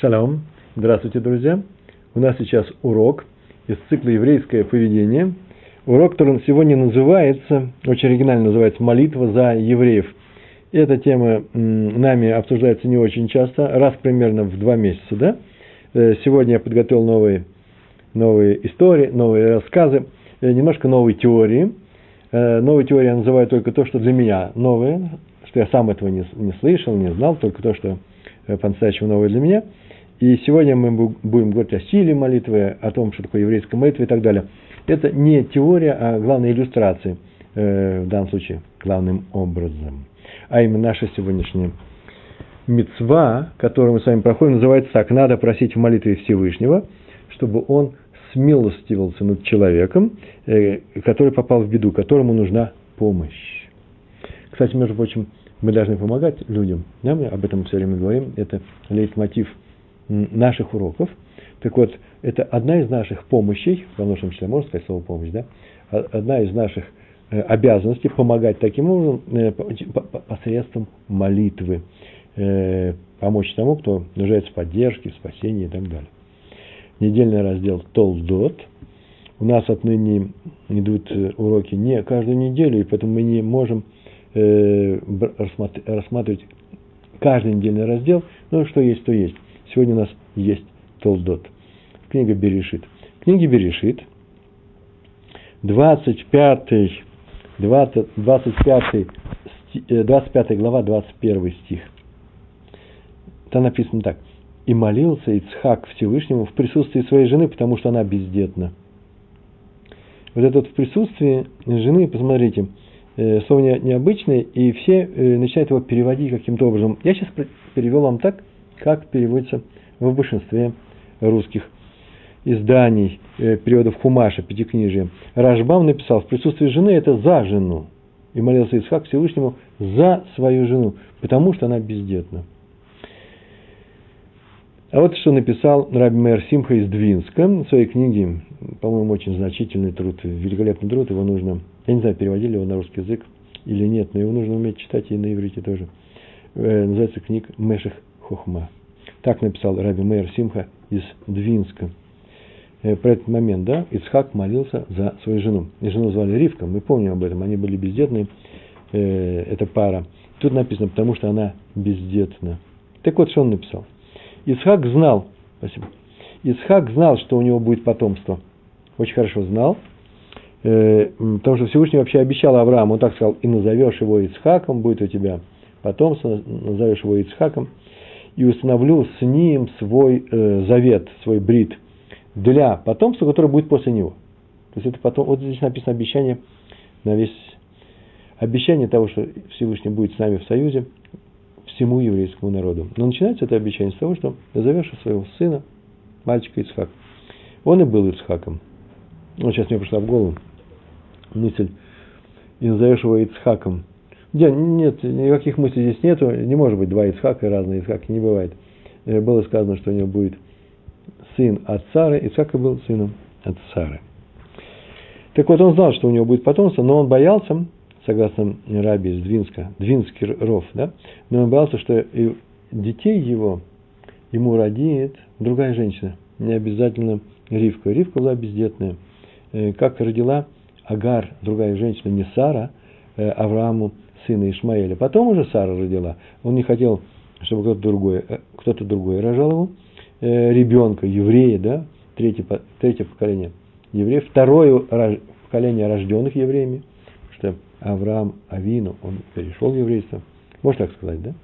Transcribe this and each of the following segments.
Шалом. Здравствуйте, друзья. У нас сейчас урок из цикла «Еврейское поведение». Урок, который сегодня называется, очень оригинально называется «Молитва за евреев». Эта тема нами обсуждается не очень часто, раз примерно в два месяца, да? Э, сегодня я подготовил новые, новые истории, новые рассказы, э, немножко новой теории. Э, новой теории я называю только то, что для меня новое, что я сам этого не, не слышал, не знал, только то, что по-настоящему новое для меня – и сегодня мы будем говорить о силе молитвы, о том, что такое еврейская молитва и так далее. Это не теория, а главная иллюстрация, э, в данном случае, главным образом. А именно наша сегодняшняя мецва, которую мы с вами проходим, называется так. Надо просить в молитве Всевышнего, чтобы он смилостивился над человеком, э, который попал в беду, которому нужна помощь. Кстати, между прочим, мы должны помогать людям. Да, мы об этом все время говорим. Это лейтмотив – наших уроков. Так вот, это одна из наших помощей, в множественном числе можно сказать слово помощь, да? Одна из наших э, обязанностей помогать таким образом э, посредством молитвы, э, помочь тому, кто нуждается в поддержке, в спасении и так далее. Недельный раздел Толдот. У нас отныне идут уроки не каждую неделю, и поэтому мы не можем рассматривать каждый недельный раздел, но что есть, то есть. Сегодня у нас есть Толдот. Книга Берешит. В книге Берешит, 25, 20, 25, 25 глава, 21 стих. Там написано так. «И молился Ицхак Всевышнему в присутствии своей жены, потому что она бездетна». Вот это вот в присутствии жены, посмотрите, э, слово необычное, и все э, начинают его переводить каким-то образом. Я сейчас перевел вам так, как переводится в большинстве русских изданий, э, переводов Хумаша, Пятикнижия. Рашбам написал, в присутствии жены это за жену. И молился Исхак Всевышнему за свою жену, потому что она бездетна. А вот что написал Раби Мэр Симха из Двинска в своей книге, по-моему, очень значительный труд, великолепный труд, его нужно, я не знаю, переводили его на русский язык или нет, но его нужно уметь читать и на иврите тоже. Э, называется книг Меших Хохма. Так написал Раби Мейер Симха из Двинска. Э, про этот момент, да, Ицхак молился за свою жену. И жену звали Ривка, мы помним об этом, они были бездетные, э, эта пара. Тут написано, потому что она бездетна. Так вот, что он написал. Исхак знал, спасибо, Исхак знал, что у него будет потомство. Очень хорошо знал, э, потому что Всевышний вообще обещал Аврааму, он так сказал, и назовешь его Исхаком, будет у тебя потомство, назовешь его Ицхаком и установлю с ним свой э, завет, свой брит для потомства, которое будет после него. То есть это потом, вот здесь написано обещание на весь обещание того, что Всевышний будет с нами в союзе всему еврейскому народу. Но начинается это обещание с того, что назовешь своего сына, мальчика Ицхак. Он и был Ицхаком. Вот сейчас мне пришла в голову мысль, и назовешь его Ицхаком. Нет, никаких мыслей здесь нету, не может быть два Ицхака разные Ицхаки, не бывает. Э, было сказано, что у него будет сын от Сары, Ицхака был сыном от Сары. Так вот, он знал, что у него будет потомство, но он боялся, согласно Раби из Двинска, Двинский ров, да, но он боялся, что и детей его ему родит другая женщина, не обязательно Ривка. Ривка была бездетная. Э, как родила Агар, другая женщина, не Сара, э, Аврааму сына Ишмаэля. Потом уже Сара родила. Он не хотел, чтобы кто-то другой, э, кто-то другой рожал его. Э, ребенка, еврея, да, третье, третье поколение евреев. Второе поколение рожденных евреями, что Авраам Авину, он перешел в еврейство. Можно так сказать, да?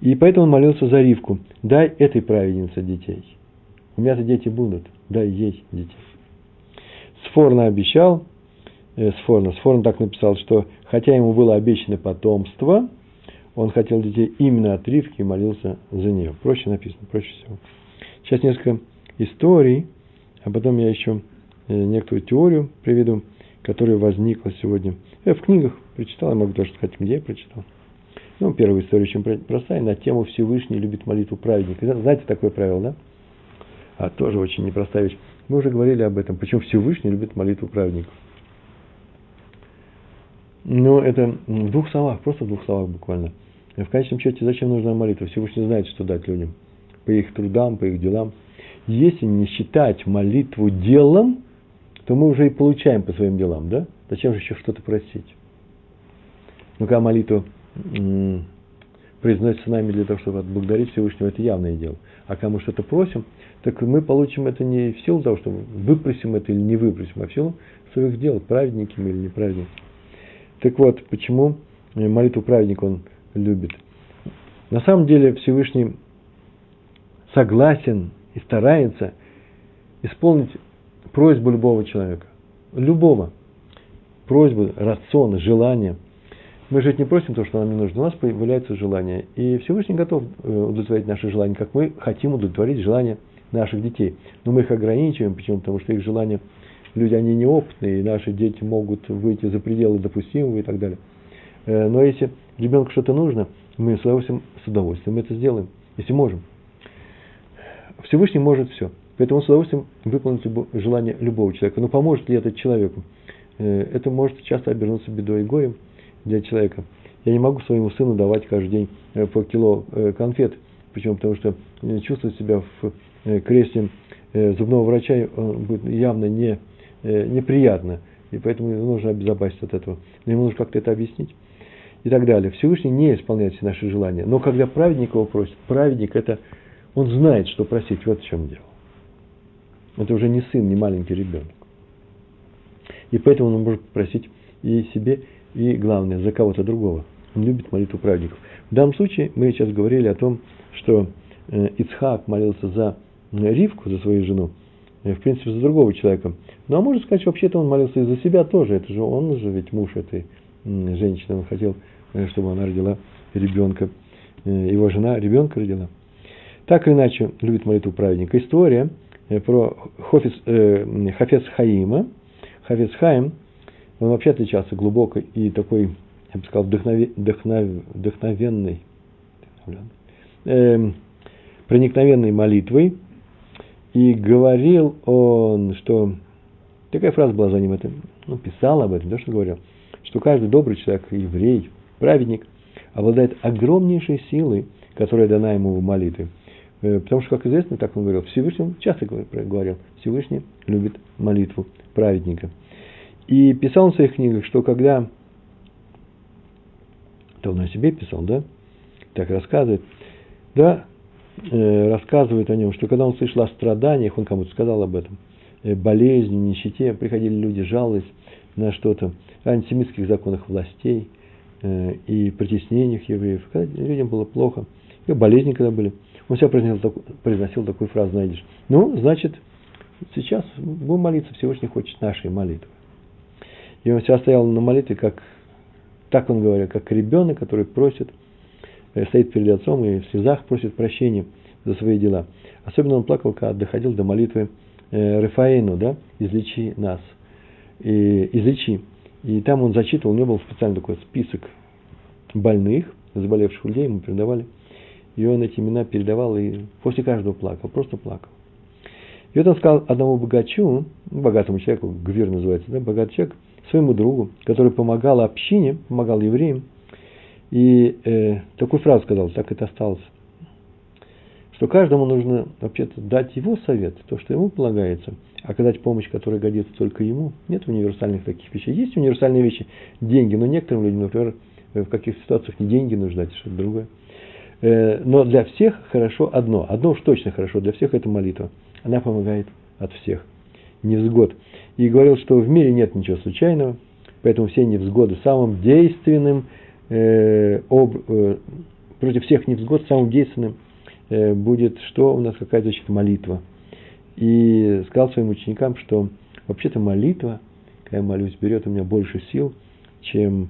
И поэтому он молился за Ривку. Дай этой праведнице детей. У меня-то дети будут. Дай ей детей. Сфорно обещал, э, Сфорно. Сфорно так написал, что хотя ему было обещано потомство, он хотел детей именно от Ривки и молился за нее. Проще написано, проще всего. Сейчас несколько историй, а потом я еще э, некоторую теорию приведу, которая возникла сегодня. Я в книгах прочитал, я могу даже сказать, где я прочитал. Ну, первая история очень простая, на тему Всевышний любит молитву праведника. Знаете такое правило, да? А тоже очень непростая вещь. Мы уже говорили об этом, почему Всевышний любит молитву праведников. Ну, это в двух словах, просто в двух словах буквально. В конечном счете, зачем нужна молитва? Всевышний знает, что дать людям. по их трудам, по их делам. Если не считать молитву делом, то мы уже и получаем по своим делам, да? Зачем же еще что-то просить? Ну, когда молитву произносится нами для того, чтобы отблагодарить Всевышнего, это явное дело. А когда мы что-то просим, так мы получим это не в силу того, что выпросим это или не выпросим, а в силу своих дел, праведники мы или неправедники. Так вот, почему молитву праведника он любит? На самом деле Всевышний согласен и старается исполнить просьбу любого человека. Любого. Просьбу, рацион, желание. Мы же не просим то, что нам не нужно. У нас появляется желание. И Всевышний готов э, удовлетворить наши желания, как мы хотим удовлетворить желания наших детей. Но мы их ограничиваем. Почему? Потому что их желания, люди, они неопытные, и наши дети могут выйти за пределы допустимого и так далее. Э, но если ребенку что-то нужно, мы с удовольствием, с удовольствием это сделаем, если можем. Всевышний может все. Поэтому он с удовольствием выполнит желание любого человека. Но поможет ли это человеку? Э, это может часто обернуться бедой и гоем для человека. Я не могу своему сыну давать каждый день э, по кило конфет, почему? Потому что чувствовать себя в кресте зубного врача будет явно не, неприятно, и поэтому нужно обезопаситься от этого. Ему нужно как-то это объяснить и так далее. Всевышний не исполняет все наши желания. Но когда праведник его просит, праведник это, он знает, что просить, вот в чем дело. Это уже не сын, не маленький ребенок. И поэтому он может попросить и себе, и главное, за кого-то другого. Он любит молитву праведников. В данном случае мы сейчас говорили о том, что э, Ицхак молился за э, Ривку, за свою жену, э, в принципе, за другого человека. Ну, а можно сказать, что вообще-то он молился и за себя тоже. Это же он же ведь муж этой женщины. Он хотел, чтобы она родила ребенка. Его жена ребенка родила. Так или иначе, любит молитву праведника. История – Э, про Хофис, э, Хафец Хаима. Хафец Хаим, он вообще отличался глубокой и такой, я бы сказал, вдохнове, вдохнов, вдохновенной, э, проникновенной молитвой. И говорил он, что такая фраза была за ним, это, ну, писал об этом, то, что говорил, что каждый добрый человек, еврей, праведник, обладает огромнейшей силой, которая дана ему в молитве. Э, потому что, как известно, так он говорил, Всевышний, часто говорил, Всевышний любит молитву праведника. И писал он в своих книгах, что когда, то он о себе писал, да, так рассказывает, да, рассказывает о нем, что когда он слышал о страданиях, он кому-то сказал об этом, э, болезни, нищете, приходили люди, жаловались на что-то, антисемитских законах властей э, и притеснениях евреев, когда людям было плохо, и болезни когда были – он всегда произносил, произносил такую фразу, найдешь. Ну, значит, сейчас будем молиться, Всевышний хочет нашей молитвы. И он всегда стоял на молитве, как, так он говорил, как ребенок, который просит, э, стоит перед отцом и в слезах просит прощения за свои дела. Особенно он плакал, когда доходил до молитвы э, Рафаэну, да, излечи нас, и, излечи. И там он зачитывал, у него был специальный такой список больных, заболевших людей, ему передавали – и он эти имена передавал и после каждого плакал, просто плакал. И вот он сказал одному богачу, богатому человеку, Гвир называется, да, богатый человек, своему другу, который помогал общине, помогал евреям, и э, такую фразу сказал, так это осталось, что каждому нужно вообще-то дать его совет, то, что ему полагается, а оказать помощь, которая годится только ему. Нет универсальных таких вещей. Есть универсальные вещи, деньги, но некоторым людям, например, в каких ситуациях не деньги нужны, а что-то другое. Э, но для всех хорошо одно. Одно уж точно хорошо для всех – это молитва. Она помогает от всех невзгод. И говорил, что в мире нет ничего случайного, поэтому все невзгоды самым действенным, э, об, э, против всех невзгод самым действенным э, будет, что у нас какая-то значит, молитва. И сказал своим ученикам, что вообще-то молитва, когда я молюсь, берет у меня больше сил, чем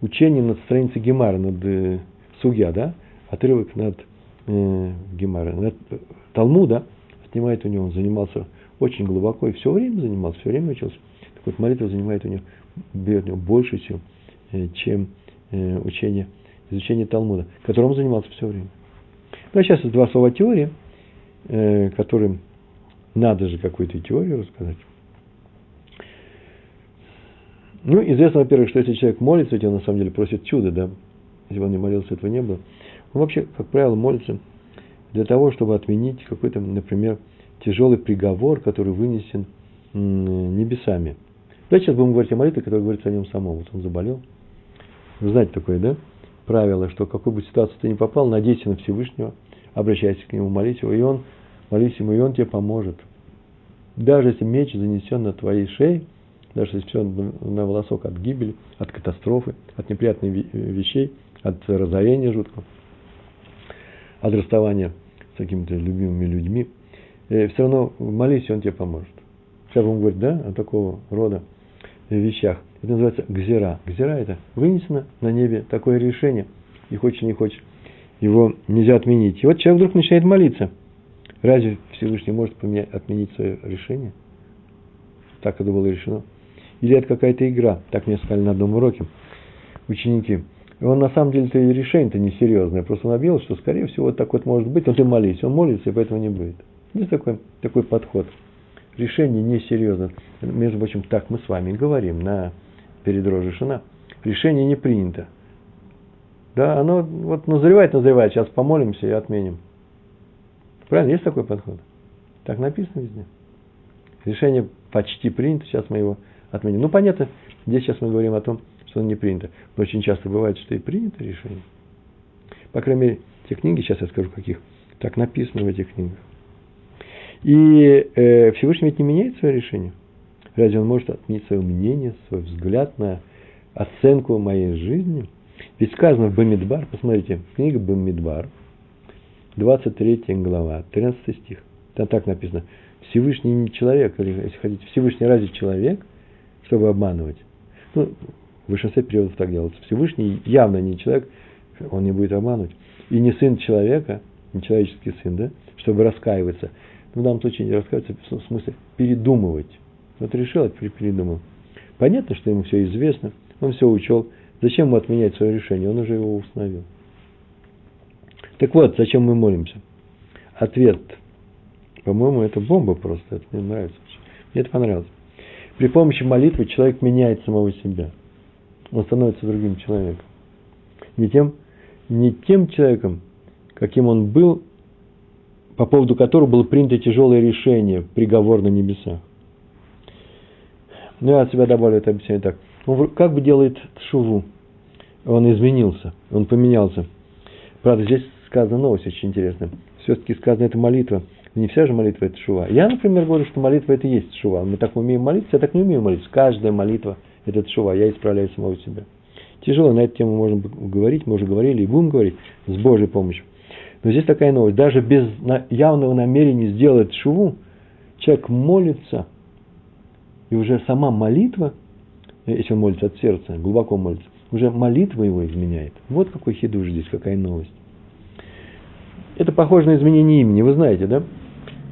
учение над страницей Гемара, над э, Сугья, да? отрывок над э, Гемара, над Талмуда, снимает у него, он занимался очень глубоко и все время занимался, все время учился. Так вот, молитва занимает у него, берет у него больше сил, э, чем учение, изучение Талмуда, которым он занимался все время. Ну, а сейчас два слова теории, э, которым надо же какую-то теорию рассказать. Ну, известно, во-первых, что если человек молится, то он на самом деле просит чуда, да. Если бы он не молился, этого не было. Он вообще, как правило, молится для того, чтобы отменить какой-то, например, тяжелый приговор, который вынесен небесами. Давайте сейчас будем говорить о молитве, которая говорится о нем самом. Вот он заболел. Вы знаете такое, да? Правило, что в какую бы ситуацию ты ни попал, надейся на Всевышнего, обращайся к нему, молись его, и он, молись ему, и он тебе поможет. Даже если меч занесен на твоей шее, даже если все на волосок от гибели, от катастрофы, от неприятных вещей, от разорения жуткого, от расставания с какими-то любимыми людьми, э, все равно молись, и он тебе поможет. Сейчас будем говорить, да, о такого рода вещах. Это называется гзера. Гзера – это вынесено на небе такое решение. И хочешь, не хочешь, его нельзя отменить. И вот человек вдруг начинает молиться. Разве Всевышний может поменять, отменить свое решение? Так это было решено. Или это какая-то игра. Так мне сказали на одном уроке ученики. И он на самом деле-то и решение-то несерьезное. Просто он объявил, что скорее всего вот так вот может быть. Но ты молись. Он молится, и поэтому не будет. Есть такой, такой подход решение несерьезно. Между прочим, так мы с вами говорим на перед Рожешина. Решение не принято. Да, оно вот назревает, назревает, сейчас помолимся и отменим. Правильно, есть такой подход? Так написано везде. Решение почти принято, сейчас мы его отменим. Ну, понятно, здесь сейчас мы говорим о том, что оно не принято. Но очень часто бывает, что и принято решение. По крайней мере, те книги, сейчас я скажу каких, так написано в этих книгах. И э, Всевышний ведь не меняет свое решение. Разве он может отменить свое мнение, свой взгляд на оценку моей жизни? Ведь сказано в Бамидбар, посмотрите, книга Бамидбар, 23 глава, 13 стих. Там так написано. Всевышний не человек, или, если хотите, Всевышний разве человек, чтобы обманывать? Ну, в большинстве периодов так делается. Всевышний явно не человек, он не будет обманывать. И не сын человека, не человеческий сын, да, чтобы раскаиваться в данном случае не раскаиваться, в смысле передумывать. Вот решил, передумал. Понятно, что ему все известно, он все учел. Зачем ему отменять свое решение? Он уже его установил. Так вот, зачем мы молимся? Ответ. По-моему, это бомба просто. Это мне нравится. Мне это понравилось. При помощи молитвы человек меняет самого себя. Он становится другим человеком. Не тем, не тем человеком, каким он был по поводу которого было принято тяжелое решение, приговор на небесах. Ну, я от себя добавлю это объяснение так. Он как бы делает шуву? Он изменился, он поменялся. Правда, здесь сказана новость очень интересная. Все-таки сказано, это молитва. Не вся же молитва – это шува. Я, например, говорю, что молитва – это есть шува. Мы так умеем молиться, я так не умею молиться. Каждая молитва – это шува. Я исправляю самого себя. Тяжело, на эту тему можем говорить, мы уже говорили и будем говорить с Божьей помощью. Но здесь такая новость. Даже без явного намерения сделать шуву, человек молится, и уже сама молитва, э, если он молится от сердца, глубоко молится, уже молитва его изменяет. Вот какой хидуш здесь, какая новость. Это похоже на изменение имени, вы знаете, да?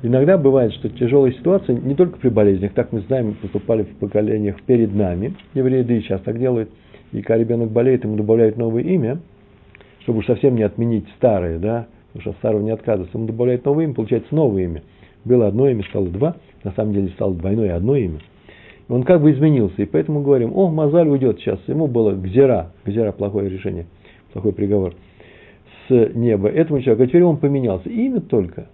Иногда бывает, что тяжелые ситуации, не только при болезнях, так мы знаем, поступали в поколениях перед нами, евреи, да и сейчас так делают, и когда ребенок болеет, ему добавляют новое имя, чтобы уж совсем не отменить старое, да, потому что старого не отказывается, ему добавляет новое имя, получается новое имя. Было одно имя, стало два, на самом деле стало двойное одно имя. Он как бы изменился, и поэтому говорим, о, Мазаль уйдет сейчас, ему было гзера, гзера плохое решение, плохой приговор с неба этому человеку, а теперь он поменялся, имя только,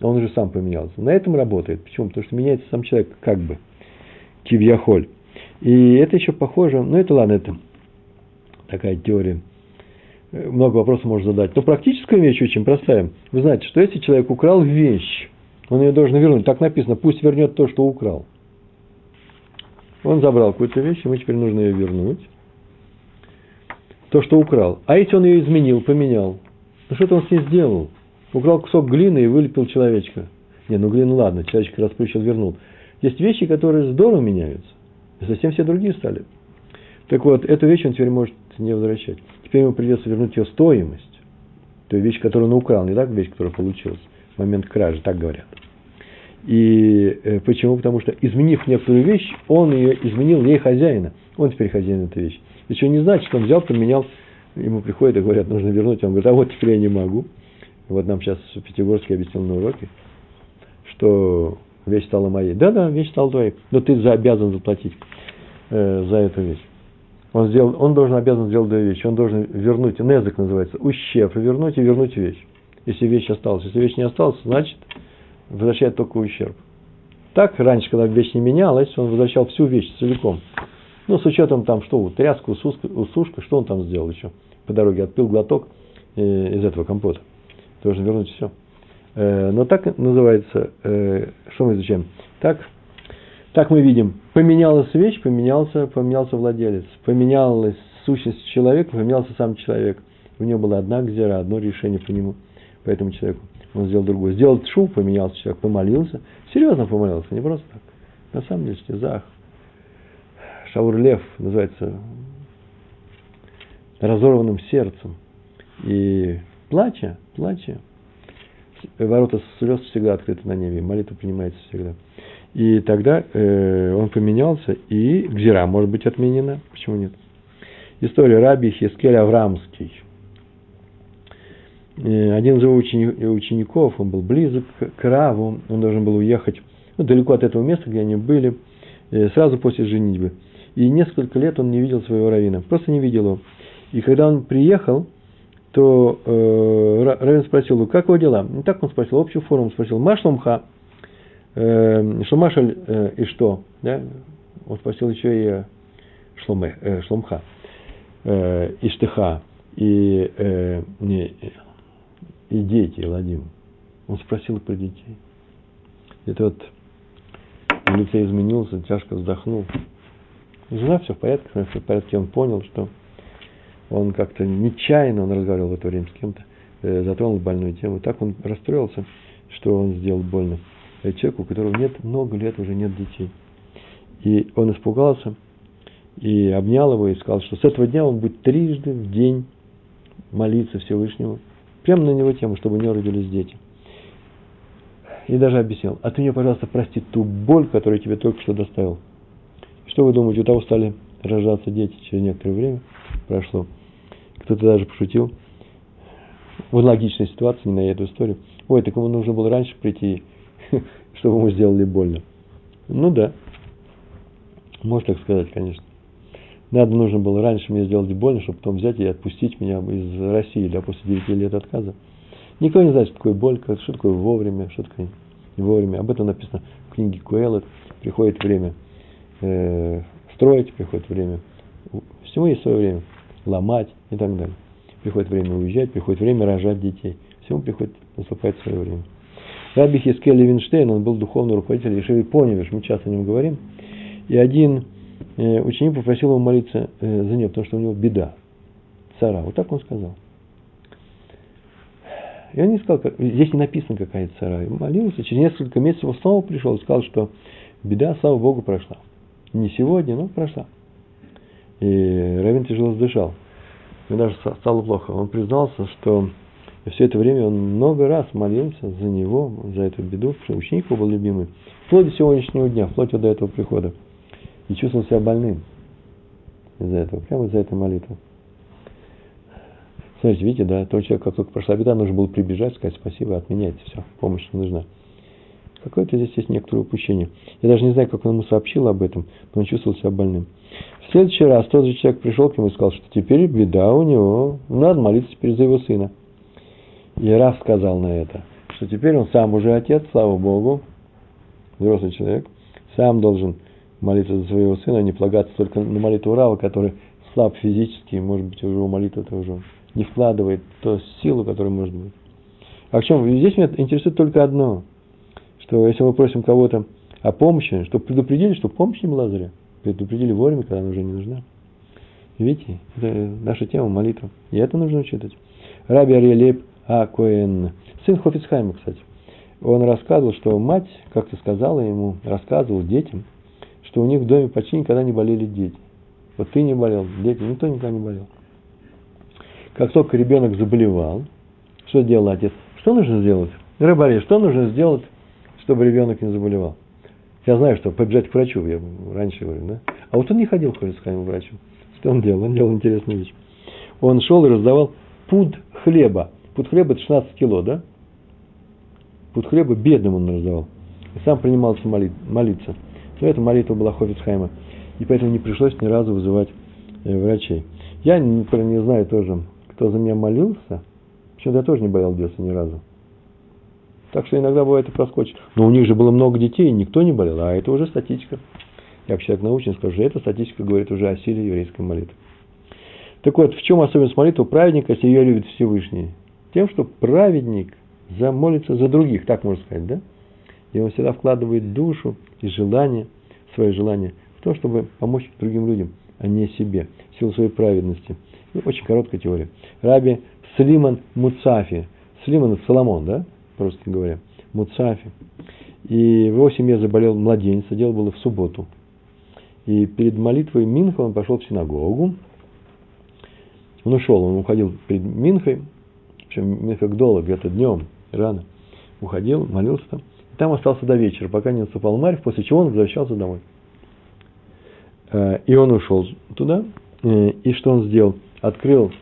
он уже сам поменялся. На этом работает. Почему? Потому что меняется сам человек как бы, кивьяхоль. И это еще похоже, ну это ладно, это такая теория много вопросов можно задать. Но практическая вещь очень простая. Вы знаете, что если человек украл вещь, он ее должен вернуть. Так написано, пусть вернет то, что украл. Он забрал какую-то вещь, ему теперь нужно ее вернуть. То, что украл. А если он ее изменил, поменял? Ну что-то он с ней сделал. Украл кусок глины и вылепил человечка. Не, ну глину ладно, человечек расплющил, вернул. Есть вещи, которые здорово меняются. Совсем все другие стали. Так вот, эту вещь он теперь может не возвращать теперь ему придется вернуть ее стоимость. Той вещь, которую он украл, не так вещь, которая получилась в момент кражи, так говорят. И э, почему? Потому что, изменив некоторую вещь, он ее изменил ей хозяина. Он теперь хозяин этой вещи. Еще не значит, что он взял, поменял, ему приходят и говорят, нужно вернуть. Он говорит, а вот теперь я не могу. Вот нам сейчас в Пятигорске объяснил на уроке, что вещь стала моей. Да-да, вещь стала твоей, но ты обязан заплатить э, за эту вещь. Он, сделал, он должен обязан сделать две вещи. Он должен вернуть, незак называется, ущерб вернуть и вернуть вещь. если вещь осталась. Если вещь не осталась, значит, возвращает только ущерб. Так, раньше, когда вещь не менялась, он возвращал всю вещь целиком. Ну, с учетом там, что, тряска, усушка, усушка, что он там сделал еще? По дороге отпил глоток э, из этого компота. Должен вернуть все. Э, но так называется, э, что мы изучаем? Так, так мы видим, поменялась вещь, поменялся, поменялся владелец, поменялась сущность человека, поменялся сам человек. У него была одна гзера, одно решение по нему, по этому человеку. Он сделал другое. Сделал шу, поменялся человек, помолился. Серьезно помолился, не просто так. На самом деле, стезах. Шаур Лев называется разорванным сердцем. И плача, плача, ворота слез всегда открыты на небе, молитва принимается всегда. И тогда э, он поменялся, и Гзира может быть отменена. Почему нет? История Раби Хискель Аврамский. Э, один из его учеников, он был близок к Раву, он должен был уехать ну, далеко от этого места, где они были, э, сразу после женитьбы. И несколько лет он не видел своего равина, просто не видел его. И когда он приехал, то э, Равин спросил его, как его дела? Не так он спросил, общую форму спросил, Машломха, э, Шумашаль э, и что? Да? Он спросил еще и Шломе, э, Шломха, э, и Штыха, и, э, не, и дети, Ладим. Он спросил про детей. Это вот лице изменился, тяжко вздохнул. Жена все в порядке, все в порядке. Он понял, что он как-то нечаянно, он разговаривал в это время с кем-то, э, затронул больную тему. Так он расстроился, что он сделал больно человеку, у которого нет много лет, уже нет детей. И он испугался и обнял его и сказал, что с этого дня он будет трижды в день молиться Всевышнему, прямо на него тему, чтобы у него родились дети. И даже объяснил, а ты мне, пожалуйста, прости ту боль, которую я тебе только что доставил. Что вы думаете, у того стали рождаться дети через некоторое время прошло. Кто-то даже пошутил в логичной ситуации, не на эту историю. Ой, так ему нужно было раньше прийти, чтобы ему сделали больно. Ну да, можно так сказать, конечно. Надо нужно было раньше мне сделать больно, чтобы потом взять и отпустить меня из России, да, после 9 лет отказа. Никто не знает, что такое боль, что такое вовремя, что такое не вовремя. Об этом написано в книге Куэллет. Приходит время э, строить, приходит время. Всему есть свое время. Ломать и так далее. Приходит время уезжать, приходит время рожать детей. Всему приходит, наступает свое время. Раби Хискель Левинштейн, он был духовный руководитель Ешеви Поневиш, мы часто о нем говорим. И один ученик попросил его молиться э, за нее, потому что у него беда, цара. Вот так он сказал. И он не сказал, как, здесь не написано какая цара. И молился, через несколько месяцев снова пришел и сказал, что беда, слава Богу, прошла. Не сегодня, но прошла. И Равин тяжело сдышал. Ему даже стало плохо. Он признался, что все это время он много раз молился за него, за эту беду, потому что ученик его был любимый. Вплоть до сегодняшнего дня, вплоть до этого прихода. И чувствовал себя больным из-за этого, прямо из-за этой молитвы. Смотрите, видите, да, тот человек, как только прошла беда, нужно было прибежать, сказать спасибо, отменять все, помощь не нужна. Какое-то здесь есть некоторое упущение. Я даже не знаю, как он ему сообщил об этом, но он чувствовал себя больным. В следующий раз тот же человек пришел к нему и сказал, что теперь беда у него, надо молиться теперь за его сына. И Раф сказал на это, что теперь он сам уже отец, слава Богу, взрослый человек, сам должен молиться за своего сына, а не полагаться только на молитву Рава, который слаб физически, может быть, уже его молитва-то уже не вкладывает ту силу, которая может быть. А в чем? Здесь меня интересует только одно, что если мы просим кого-то о помощи, чтобы предупредили, что помощь не была зря предупредили вовремя, когда она уже не нужна. Видите, это наша тема молитва. И это нужно учитывать. Раби Ариелеп Акоэн, сын Хофицхайма, кстати, он рассказывал, что мать как-то сказала ему, рассказывал детям, что у них в доме почти никогда не болели дети. Вот ты не болел, дети, никто никогда не болел. Как только ребенок заболевал, что делал отец? Что нужно сделать? Рыбари, что нужно сделать, чтобы ребенок не заболевал? Я знаю, что побежать к врачу, я раньше говорю, да? А вот он не ходил к к врачу. Что он делал? Он делал интересную вещь. Он шел и раздавал пуд хлеба. Пуд хлеба это 16 кило, да? Пуд хлеба бедным он раздавал. И сам принимался молит, молиться. Но эта молитва была Хофицхайма. И поэтому не пришлось ни разу вызывать э, врачей. Я не, не знаю тоже, кто за меня молился. Почему-то я тоже не болел в ни разу. Так что иногда бывает и проскочит. Но у них же было много детей, и никто не болел, а это уже статистика. Я как человек научен скажу, эта статистика говорит уже о силе еврейской молитвы. Так вот, в чем особенность молитвы праведника, если ее любит Всевышний? Тем, что праведник замолится за других, так можно сказать, да? И он всегда вкладывает душу и желание, свое желание в то, чтобы помочь другим людям, а не себе, в силу своей праведности. Ну, очень короткая теория. Раби Слиман Муцафи. Слиман – это Соломон, да? Просто говоря. Муцафи. И в его семье заболел младенец, дело было в субботу. И перед молитвой Минха он пошел в синагогу. Он ушел, он уходил перед Минхой, причем Минха Гдола, где-то днем, рано, уходил, молился там. Там остался до вечера, пока не наступал Марьев, после чего он возвращался домой. Э, и он ушел туда, э, и что он сделал? Открыл,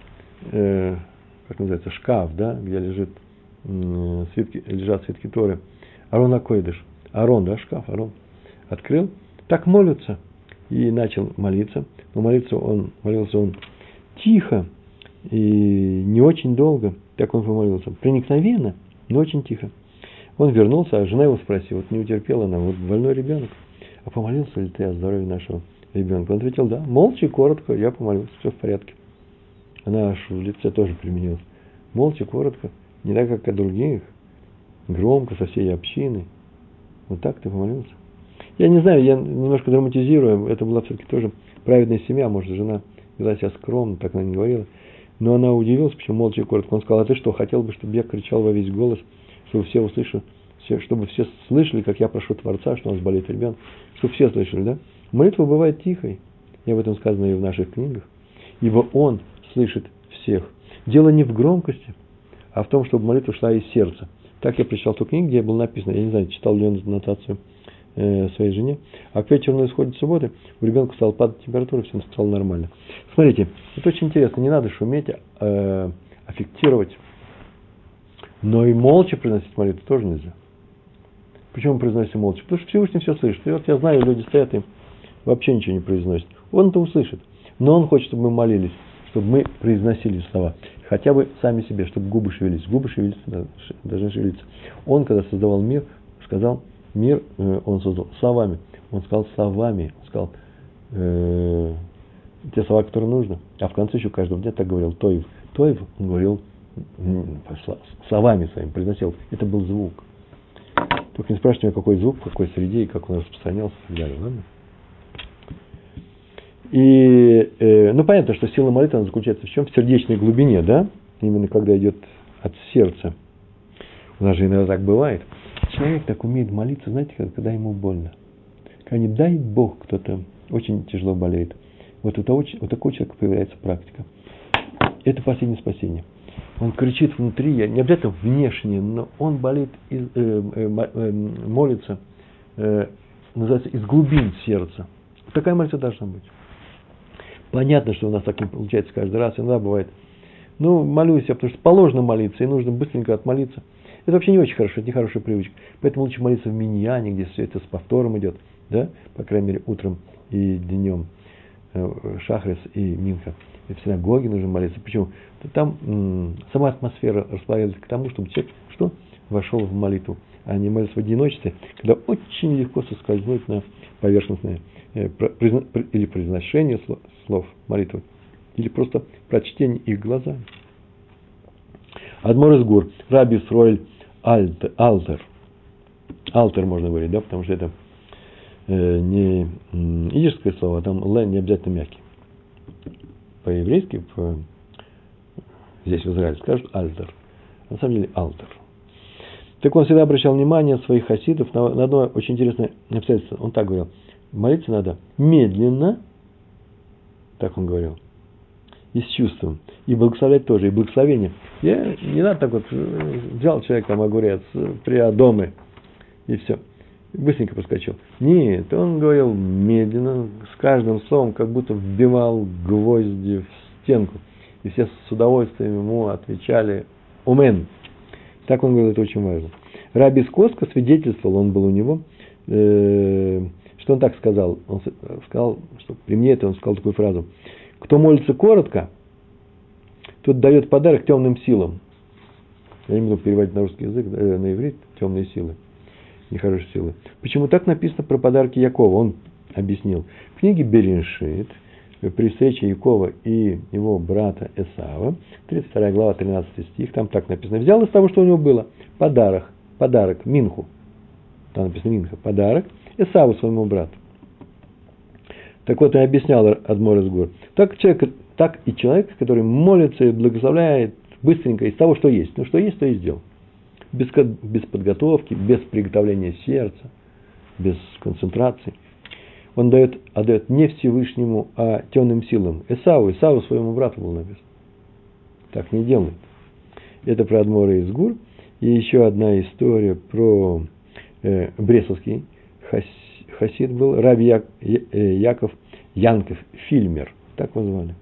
э, как называется, шкаф, да, где лежит, свитки, лежат свитки Торы. Арон Акойдыш. Арон, да, шкаф, Арон. Открыл. Так молятся и начал молиться. Но молиться он, молился он тихо и не очень долго, так он помолился. Проникновенно, но очень тихо. Он вернулся, а жена его спросила, вот не утерпела она, вот больной ребенок, а помолился ли ты о здоровье нашего ребенка? Он ответил, да, молча коротко, я помолился, все в порядке. Она аж в лице тоже применилась. Молча, коротко, не так, как о других, громко, со всей общиной. Вот так ты помолился. Я не знаю, я немножко драматизирую, это была все-таки тоже праведная семья, может, жена вела себя скромно, так она не говорила. Но она удивилась, почему молча и коротко. Он сказал, а ты что, хотел бы, чтобы я кричал во весь голос, чтобы все услышали, чтобы все слышали, как я прошу Творца, что у нас болеет ребенок, чтобы все слышали, да? Молитва бывает тихой, и об этом сказано и в наших книгах, ибо Он слышит всех. Дело не в громкости, а в том, чтобы молитва шла из сердца. Так я прочитал ту книгу, где было написано, я не знаю, читал ли он нотацию – Э, своей жене. А к вечеру на исходе субботы у ребенка стала падать температура, всем стало нормально. Смотрите, это очень интересно. Не надо шуметь, э, аффектировать. Но и молча произносить молитву тоже нельзя. Почему мы произносим молча? Потому что Всевышний все слышит. И вот я знаю, люди стоят и вообще ничего не произносят. Он это услышит. Но он хочет, чтобы мы молились, чтобы мы произносили слова. Хотя бы сами себе, чтобы губы шевелились. Губы шевелиться, должны шевелиться. Он, когда создавал мир, сказал – мир э, он создал словами. Он сказал словами, он сказал э, те слова, которые нужно. А в конце еще каждого дня так говорил Тоев. Тоев, он говорил словами своими, произносил. Это был звук. Только не спрашивайте меня, какой звук, в какой среде и как он распространялся и так далее. Ладно? И, э, ну, понятно, что сила молитвы она заключается в чем? В сердечной глубине, да? Именно когда идет от сердца. У нас же иногда так бывает – человек так умеет молиться, знаете, когда ему больно. Когда не дай Бог кто-то очень тяжело болеет. Вот у, того, у такого человека появляется практика. Это последнее спасение. Он кричит внутри, не обязательно внешне, но он болит, э, э, э, молится, э, называется, из глубин сердца. Такая молитва должна быть. Понятно, что у нас так не получается каждый раз, иногда бывает. Ну, молюсь я, потому что положено молиться, и нужно быстренько отмолиться – это вообще не очень хорошо, это не хорошая привычка. Поэтому лучше молиться в миньяне, где все это с повтором идет, да, по крайней мере, утром и днем, э, шахрис и минха. И в синагоге нужно молиться. Почему? Там м- сама атмосфера располагается к тому, чтобы человек что? вошел в молитву, а не молиться в одиночестве, когда очень легко соскользнуть на поверхностное э, произно, или произношение слов, слов молитвы, или просто прочтение их глазами. Адмор из Гур, Раби Сроэль альтер, алтер. Алтер можно говорить, да, потому что это э, не идишское слово, а там л не обязательно мягкий. По-еврейски, в, здесь в Израиле скажут альтер. На самом деле алтер. Так он всегда обращал внимание своих хасидов на, на одно очень интересное обстоятельство. Он так говорил, молиться надо медленно, так он говорил, и с чувством. И благословлять тоже, и благословение. Я, не надо так вот, э, взял человек там огурец, при доме, и все. Быстренько проскочил. Нет, он говорил медленно, с каждым словом, как будто вбивал гвозди в стенку. И все с удовольствием ему отвечали «Умен». Так он говорил, это очень важно. Раби Скоска свидетельствовал, он был у него, э, что он так сказал. Он сказал, что при мне это он сказал такую фразу – кто молится коротко, тот дает подарок темным силам. Я не буду переводить на русский язык, э, на иврит, темные силы, нехорошие силы. Почему так написано про подарки Якова? Он объяснил. В книге Бериншит, при встрече Якова и его брата Эсава, 32 глава, 13 стих, там так написано. Взял из того, что у него было, подарок, подарок, Минху. Там написано Минха, подарок Эсаву своему брату. Так вот, я объяснял Адмор из гор. Так, человек, так и человек, который молится и благословляет быстренько из того, что есть. Ну, что есть, то и сделал. Без, без подготовки, без приготовления сердца, без концентрации. Он дает, отдает не Всевышнему, а темным силам. Исаву, Исаву своему брату был написан. Так не делает. Это про Адмора из Гур. И еще одна история про э, Бресовский хасид был, Раби Як, э, Яков Янков Фильмер, так его звали.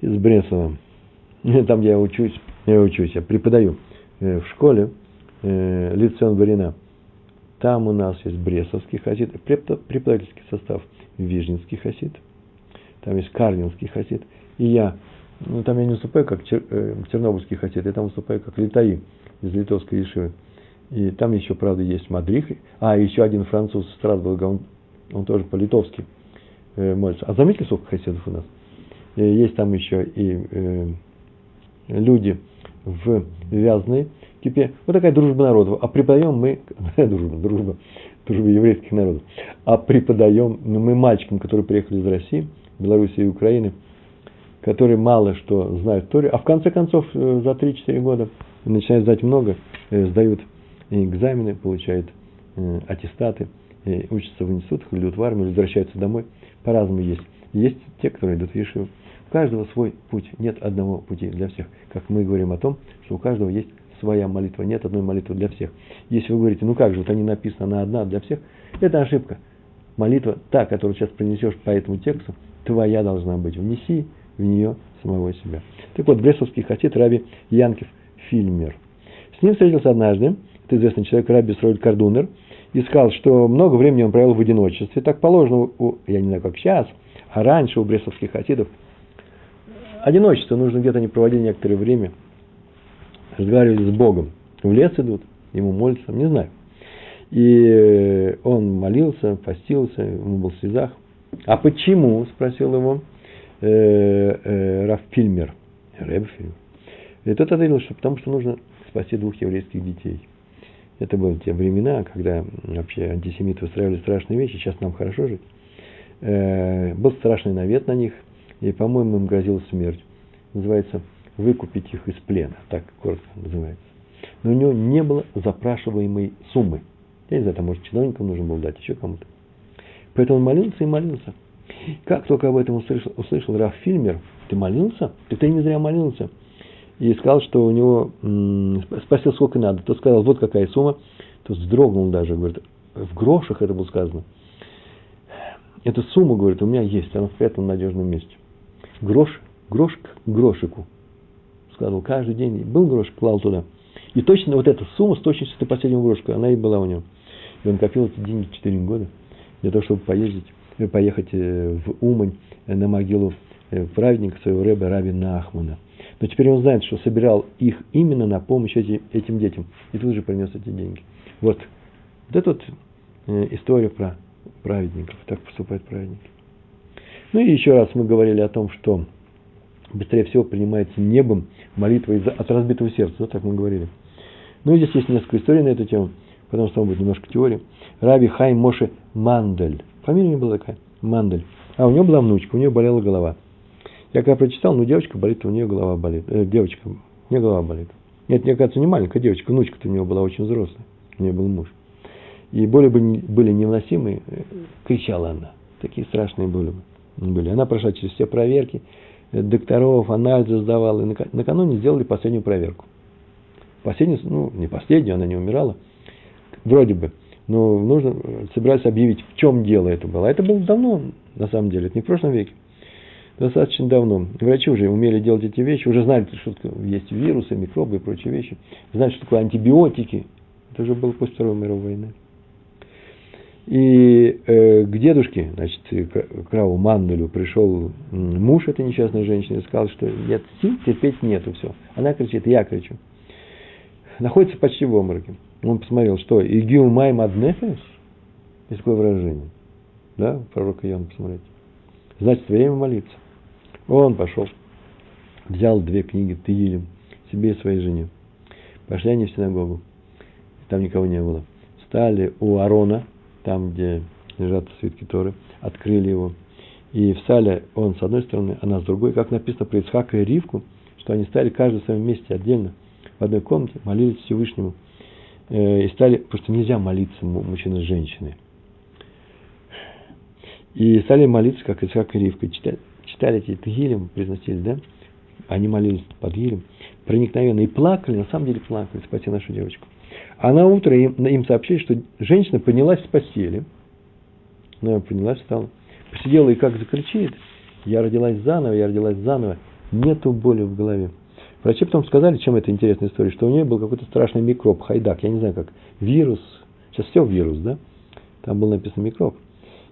Из Бресова. Там я учусь, я учусь, я преподаю э, в школе э, лицеон Барина. Там у нас есть Бресовский хасид, преподавательский состав Вижницкий хасид, там есть Карнинский хасид, и я, ну там я не выступаю как Чернобыльский хасид, я там выступаю как Литаи из Литовской Ишивы. И там еще, правда, есть Мадрих. А, еще один француз Страсбурга, он, он тоже по-литовски э, молится. А заметили, сколько хасидов у нас? Э, есть там еще и э, люди в Вязной кипе. Вот такая дружба народов. А преподаем мы, дружба, дружба, дружба еврейских народов. А преподаем мы мальчикам, которые приехали из России, Беларуси и Украины, которые мало что знают историю, а в конце концов э, за 3-4 года начинают знать много, э, сдают экзамены, получают э, аттестаты, учатся в институтах, идут в армию, возвращаются домой. По-разному есть. Есть те, которые идут в Ешиву. Каждого свой путь. Нет одного пути для всех. Как мы говорим о том, что у каждого есть своя молитва. Нет одной молитвы для всех. Если вы говорите, ну как же, вот они написаны, она одна для всех, это ошибка. Молитва, та, которую сейчас принесешь по этому тексту, твоя должна быть. Внеси в нее самого себя. Так вот, Брестовский хасид Раби Янкев Фильмер. С ним встретился однажды это известный человек, Раби Сройль Кардунер, и сказал, что много времени он провел в одиночестве. Так положено, у, я не знаю, как сейчас, а раньше у брестовских хасидов. Одиночество, нужно где-то они проводили некоторое время, разговаривали с Богом. В лес идут, ему молятся, не знаю. И он молился, постился, ему был в слезах. А почему, спросил его э, э, Раф. И тот ответил, что потому что нужно спасти двух еврейских детей. Это были те времена, когда вообще антисемиты устраивали страшные вещи, сейчас нам хорошо жить. Э, был страшный навет на них, и, по-моему, им грозила смерть. Называется «выкупить их из плена», так коротко называется. Но у него не было запрашиваемой суммы. Я не знаю, там, может, чиновникам нужно было дать, еще кому-то. Поэтому он молился и молился. Как только об этом услышал, услышал Раф Фильмер, ты молился? Ты, ты не зря молился и сказал, что у него спросил, сколько надо. Тот сказал, вот какая сумма. Тот вздрогнул даже, говорит, в грошах это было сказано. Эту сумму, говорит, у меня есть, она в этом надежном месте. Грош, грош к грошику. Сказал, каждый день был грош, клал туда. И точно вот эта сумма с точностью до последнего грошка, она и была у него. И он копил эти деньги 4 года для того, чтобы поездить, э, поехать э, в Умань э, на могилу праведника своего рэба Раби Нахмана – но теперь он знает, что собирал их именно на помощь этим, этим детям. И тут же принес эти деньги. Вот. Вот это вот история про праведников. Так поступают праведники. Ну и еще раз мы говорили о том, что быстрее всего принимается небом молитва из от разбитого сердца. Вот так мы говорили. Ну и здесь есть несколько историй на эту тему. Потом снова будет немножко теории. Раби Хайм Моше Мандель. Фамилия у него была такая. Мандель. А у него была внучка, у нее болела голова. Я когда прочитал, ну, девочка болит, у нее голова болит. Э, девочка, у нее голова болит. Нет, мне кажется, не маленькая девочка, внучка-то у нее была очень взрослая. У нее был муж. И боли были невыносимые, э, кричала она. Такие страшные боли были. Она прошла через все проверки, докторов, анализы сдавала. И накануне сделали последнюю проверку. Последнюю, ну, не последнюю, она не умирала. Вроде бы. Но нужно, э, собирались объявить, в чем дело это было. А это было давно, на самом деле, это не в прошлом веке достаточно давно. Врачи уже умели делать эти вещи, уже знали, что есть вирусы, микробы и прочие вещи. Знали, что такое антибиотики. Это уже было после Второй мировой войны. И э, к дедушке, значит, к Раву Мандалю пришел муж этой несчастной женщины и сказал, что нет сил, терпеть нету, все. Она кричит, я кричу. Находится почти в обмороке. Он посмотрел, что «Игиу май маднефес» есть такое выражение. Да, пророка Иоанна посмотрите. Значит, время молиться. Он пошел, взял две книги Тиилем себе и своей жене. Пошли они в синагогу. Там никого не было. Стали у Арона, там, где лежат свитки Торы, открыли его. И в сале он с одной стороны, она с другой, как написано про Исхака и Ривку, что они стали каждый в своем месте отдельно, в одной комнате, молились Всевышнему. Э, и стали, потому что нельзя молиться мужчина с женщиной. И стали молиться, как Исхак и Ривка. Читали, читали эти Тгилем, произносили, да? Они молились под Гилем, проникновенно и плакали, на самом деле плакали, спаси нашу девочку. А на утро им, им сообщили, что женщина поднялась с постели. Она поднялась, встала. Посидела и как закричит. Я родилась заново, я родилась заново. Нету боли в голове. Врачи потом сказали, чем это интересная история, что у нее был какой-то страшный микроб, хайдак, я не знаю как, вирус, сейчас все вирус, да? Там был написан микроб.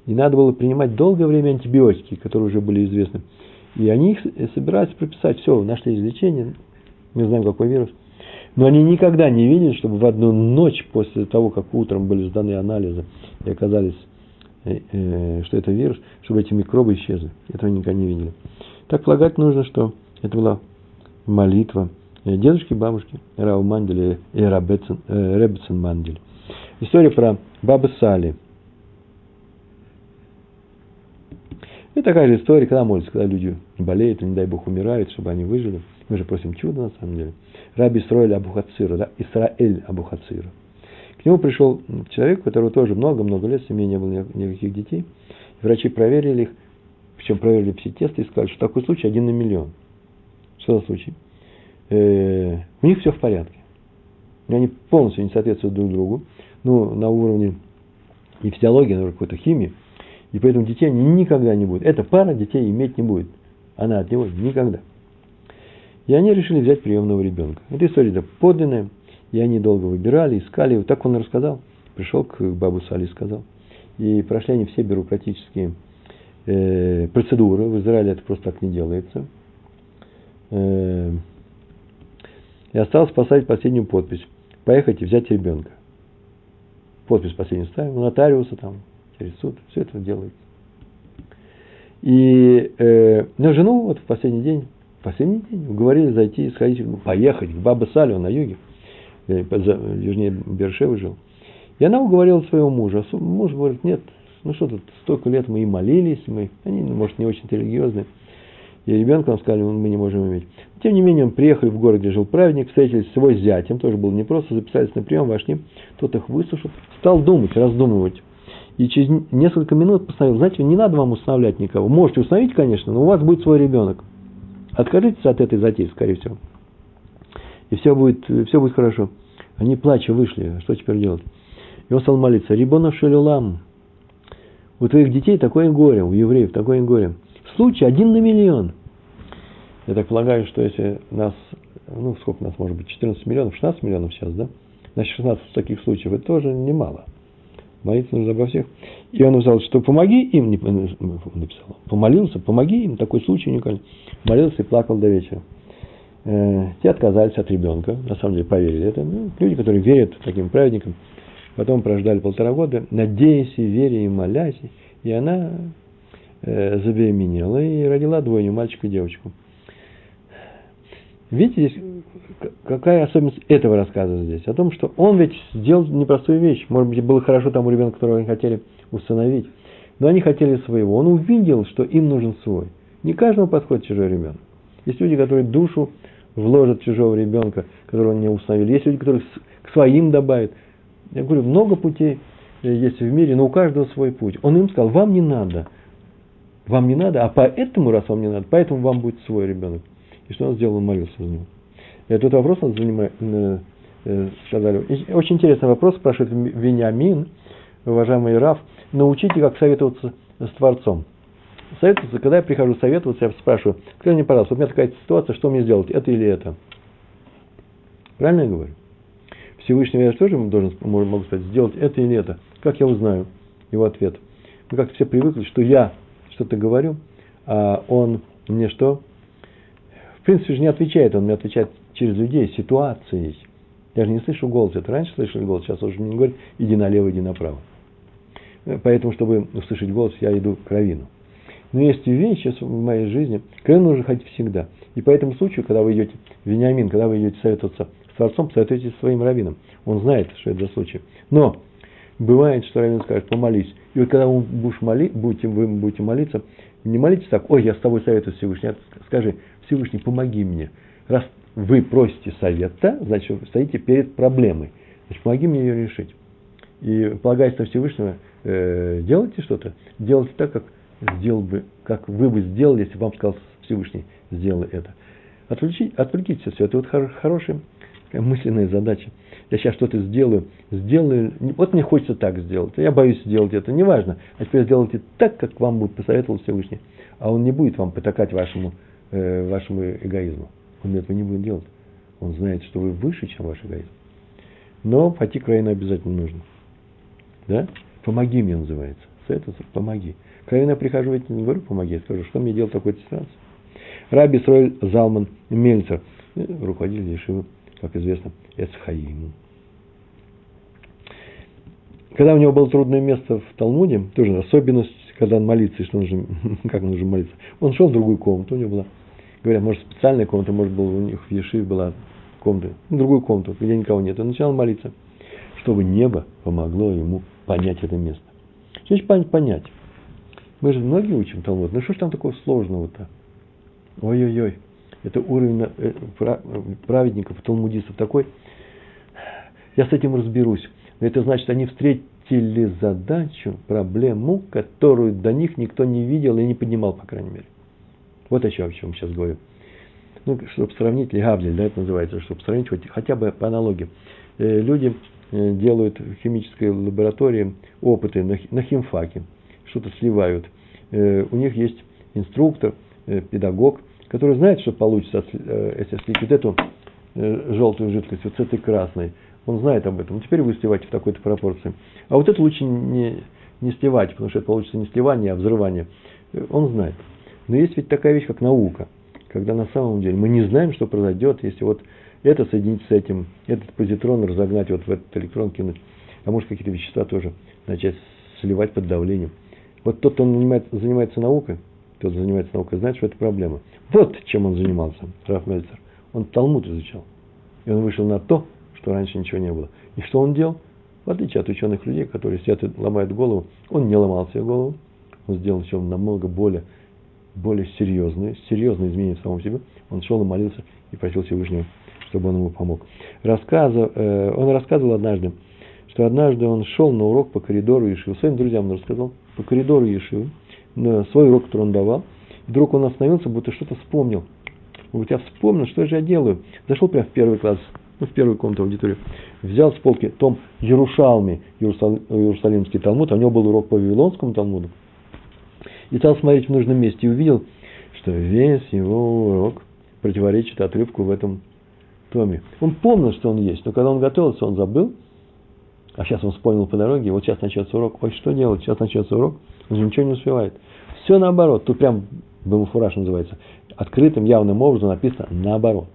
И надо было принимать долгое время антибиотики, которые уже были известны. И они их собираются прописать, все, нашли излечение, не знаем какой вирус. Но они никогда не видели, чтобы в одну ночь после того, как утром были сданы анализы и оказались, э, э, что это вирус, чтобы эти микробы исчезли. Этого никогда не видели. Так полагать нужно, что это была молитва э, дедушки и бабушки Рау Манделя и Ребецен Мандель. История про бабы Сали. Это такая же история, когда молятся, когда люди болеют, не дай Бог, умирают, чтобы они выжили – мы же просим чуда, на самом деле. Раби Исраэль Абухацира, да, Исраэль Абухацира. К нему пришел человек, у которого тоже много-много лет, в семье не было никаких детей. Врачи проверили их, причем проверили все тесты и сказали, что такой случай один на миллион. Что за случай? Э, у них все в порядке. Они полностью не соответствуют друг другу. Ну, на уровне не физиологии, но какой-то химии. И поэтому детей никогда не будут. Эта пара детей иметь не будет. Она от него никогда. И они решили взять приемного ребенка. Эта история подлинная, и они долго выбирали, искали. Вот так он рассказал. Пришел к бабу Сали и сказал. И прошли они все бюрократические э, процедуры. В Израиле это просто так не делается. Э, и осталось поставить последнюю подпись. Поехать и взять ребенка. Подпись последнюю ставим. У нотариуса там, через суд. Все это делается. И э, но жену вот в последний день последний день уговорили зайти, сходить, поехать к Баба Салю на юге, э, южнее Бершевы жил. И она уговорила своего мужа. Муж говорит, нет, ну что тут, столько лет мы и молились, мы, они, может, не очень религиозные. И ребенка нам сказали, мы не можем иметь. Тем не менее, он приехали в город, где жил праведник, встретились с его зятем, тоже было непросто, записались на прием, вошли, тот их выслушал, стал думать, раздумывать. И через несколько минут постановил, знаете, не надо вам устанавливать никого. Можете установить, конечно, но у вас будет свой ребенок. Откажитесь от этой затеи, скорее всего. И все будет, все будет хорошо. Они плача вышли. Что теперь делать? И он стал молиться. Рибона шелюлам. У твоих детей такое горе, у евреев такое горе. Случай один на миллион. Я так полагаю, что если нас, ну сколько нас может быть, 14 миллионов, 16 миллионов сейчас, да? Значит, 16 таких случаев, это тоже немало. Молиться нужно обо всех. И он написал, что помоги им, написал, помолился, помоги им, такой случай уникальный. Молился и плакал до вечера. Э, те отказались от ребенка, на самом деле поверили это. Ну, люди, которые верят таким праведникам, потом прождали полтора года, надеясь и веря и молясь, и она э, забеременела и родила двойню, мальчика и девочку. Видите, здесь какая особенность этого рассказа здесь? О том, что он ведь сделал непростую вещь. Может быть, было хорошо тому ребенку, которого они хотели установить. Но они хотели своего. Он увидел, что им нужен свой. Не каждому подходит чужой ребенок. Есть люди, которые душу вложат в чужого ребенка, которого они установили. Есть люди, которые к своим добавят. Я говорю, много путей есть в мире, но у каждого свой путь. Он им сказал, вам не надо. Вам не надо, а поэтому, раз вам не надо, поэтому вам будет свой ребенок. И что он сделал? Он молился за него. Этот вопрос он занимает, э, э, сказали. Очень интересный вопрос спрашивает Вениамин, уважаемый Раф. Научите, как советоваться с Творцом. Советоваться, когда я прихожу советоваться, я спрашиваю, скажи мне, пожалуйста, у меня такая ситуация, что мне сделать, это или это? Правильно я говорю? Всевышний я тоже должен, могу сказать, сделать это или это. Как я узнаю? его ответ. Мы как-то все привыкли, что я что-то говорю, а он мне что? Принципе же не отвечает, он мне отвечает через людей, ситуацией. Я же не слышу голос. Это раньше слышали голос, сейчас уже не говорит, иди налево, иди направо. Поэтому, чтобы услышать голос, я иду к равину. Но есть вещи в моей жизни, к равину нужно ходить всегда. И по этому случаю, когда вы идете, Вениамин, когда вы идете советоваться с Творцом, советуйтесь со своим раввином. Он знает, что это за случай. Но бывает, что раввин скажет, помолись. И вот когда вы будешь моли, будете, вы будете молиться, не молитесь так, ой, я с тобой советую Всевышний, а скажи, Всевышний, помоги мне. Раз вы просите совета, значит, вы стоите перед проблемой. Значит, помоги мне ее решить. И полагаясь на Всевышнего, э, делайте что-то, делайте так, как сделал бы, как вы бы сделали, если бы вам сказал Всевышний, сделай это. Отвлеките, отвлекитесь от всего. Это вот хорошая мысленная задача. Я сейчас что-то сделаю, сделаю, вот мне хочется так сделать, я боюсь сделать это, неважно. А теперь сделайте так, как вам будет посоветовал Всевышний. А он не будет вам потакать вашему, э, вашему эгоизму. Он этого не будет делать. Он знает, что вы выше, чем ваш эгоизм. Но пойти к Раину обязательно нужно. Да? Помоги мне называется. Советоваться, помоги. Когда я прихожу, ведь не говорю, помоги, я скажу, что мне делать в такой ситуации. Раби Сройль Залман Мельцер, э, руководитель Ешивы, как известно, Эцхаим. Когда у него было трудное место в Талмуде, тоже особенность, когда он молится, и что нужно, как нужно молиться, он шел в другую комнату, у него была говорят, может, специальная комната, может, был, у них в Ешиве была комната, ну, другую комнату, где никого нет. Он начал молиться, чтобы небо помогло ему понять это место. Что значит понять? Мы же многие учим Талмуд. Ну, что ж там такого сложного-то? Ой-ой-ой. Это уровень э, праведников, талмудистов такой. Я с этим разберусь. Но это значит, они встретили задачу, проблему, которую до них никто не видел и не поднимал, по крайней мере. Вот чем, о чем сейчас говорю. Ну, чтобы сравнить, легавлель, да, это называется, чтобы сравнить хоть, хотя бы по аналогии. Э, люди э, делают в химической лаборатории опыты на, на химфаке, что-то сливают. Э, у них есть инструктор, педагог, который знает, что получится, если слить вот эту желтую жидкость вот с этой красной. Он знает об этом. Теперь вы сливаете в такой-то пропорции. А вот это лучше не, не сливать, потому что это получится не сливание, а взрывание. Он знает. Но есть ведь такая вещь, как наука, когда на самом деле мы не знаем, что произойдет, если вот это соединить с этим, этот позитрон разогнать, вот в этот электрон кинуть, а может какие-то вещества тоже начать сливать под давлением. Вот тот, кто занимается, занимается наукой, тот занимается наукой, знает, что это проблема. Вот чем он занимался, Раф Мельцер. Он Талмуд изучал. И он вышел на то, что раньше ничего не было. И что он делал? В отличие от ученых людей, которые сидят и ломают голову, он не ломал себе голову. Он сделал все намного более более серьезные, серьезные изменения в самом себе, он шел и молился и просил Всевышнего, чтобы он ему помог. Рассказывал, э, он рассказывал однажды, что однажды он шел на урок по коридору Ешивы. Своим друзьям он рассказал, по коридору Ешивы, на свой урок, который он давал. Вдруг он остановился, будто что-то вспомнил. Говорит, я вспомнил, что же я делаю. Зашел прямо в первый класс, ну, в первую комнату аудитории, взял с полки том Ярушалми, Иерусалимский Талмуд, а у него был урок по Вавилонскому Талмуду и стал смотреть в нужном месте и увидел, что весь его урок противоречит отрывку в этом томе. Он помнил, что он есть, но когда он готовился, он забыл, а сейчас он вспомнил по дороге, вот сейчас начнется урок, ой, что делать, сейчас начнется урок, он же ничего не успевает. Все наоборот, тут прям Бамуфураж называется, открытым, явным образом написано наоборот.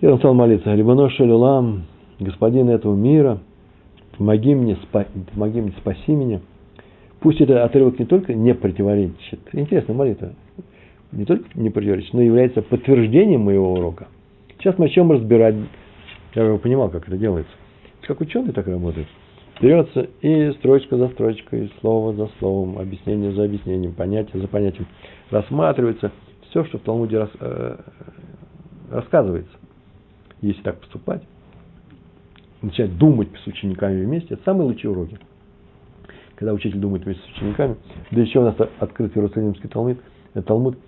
И он стал молиться, Рибано Шелюлам, господин этого мира, помоги мне, помоги мне, спаси меня – Пусть этот отрывок не только не противоречит, интересная молитва, не только не противоречит, но является подтверждением моего урока. Сейчас мы начнем разбирать, я его понимал, как это делается. Как ученый так работает. Берется и строчка за строчкой, слово за словом, объяснение за объяснением, понятие за понятием. Рассматривается все, что в Талмуде рас, э, рассказывается. Если так поступать, начать думать с учениками вместе, это самые лучшие уроки когда учитель думает вместе с учениками, да еще у нас открыт Иерусалимский Талмуд, э, Талмуд,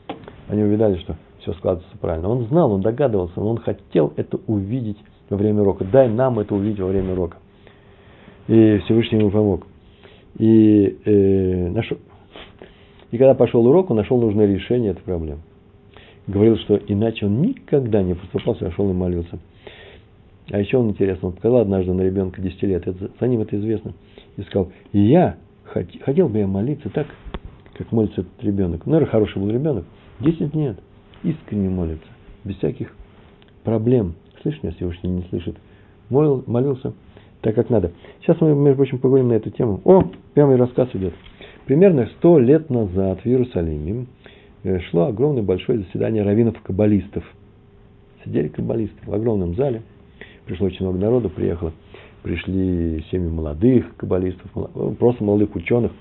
они увидали, что все складывается правильно. Он знал, он догадывался, но он хотел это увидеть во время урока. Дай нам это увидеть во время урока. И Всевышний ему помог. И, э, нашел, и когда пошел урок, он нашел нужное решение этой проблемы. Говорил, что иначе он никогда не поступал, шел и молился. А еще он, интересно, он сказал однажды на ребенка 10 лет, это, за ним это известно, и сказал, я хотел бы я молиться так, как молится этот ребенок. Ну, наверное, хороший был ребенок. 10 нет. Искренне молится. Без всяких проблем. Слышишь меня, Всевышний не слышит. Молил, молился так, как надо. Сейчас мы, между прочим, поговорим на эту тему. О, прямой рассказ идет. Примерно сто лет назад в Иерусалиме э, шло огромное большое заседание раввинов-каббалистов. Сидели каббалисты в огромном зале. Пришло очень много народу, приехало. Пришли семьи молодых каббалистов, просто молодых ученых,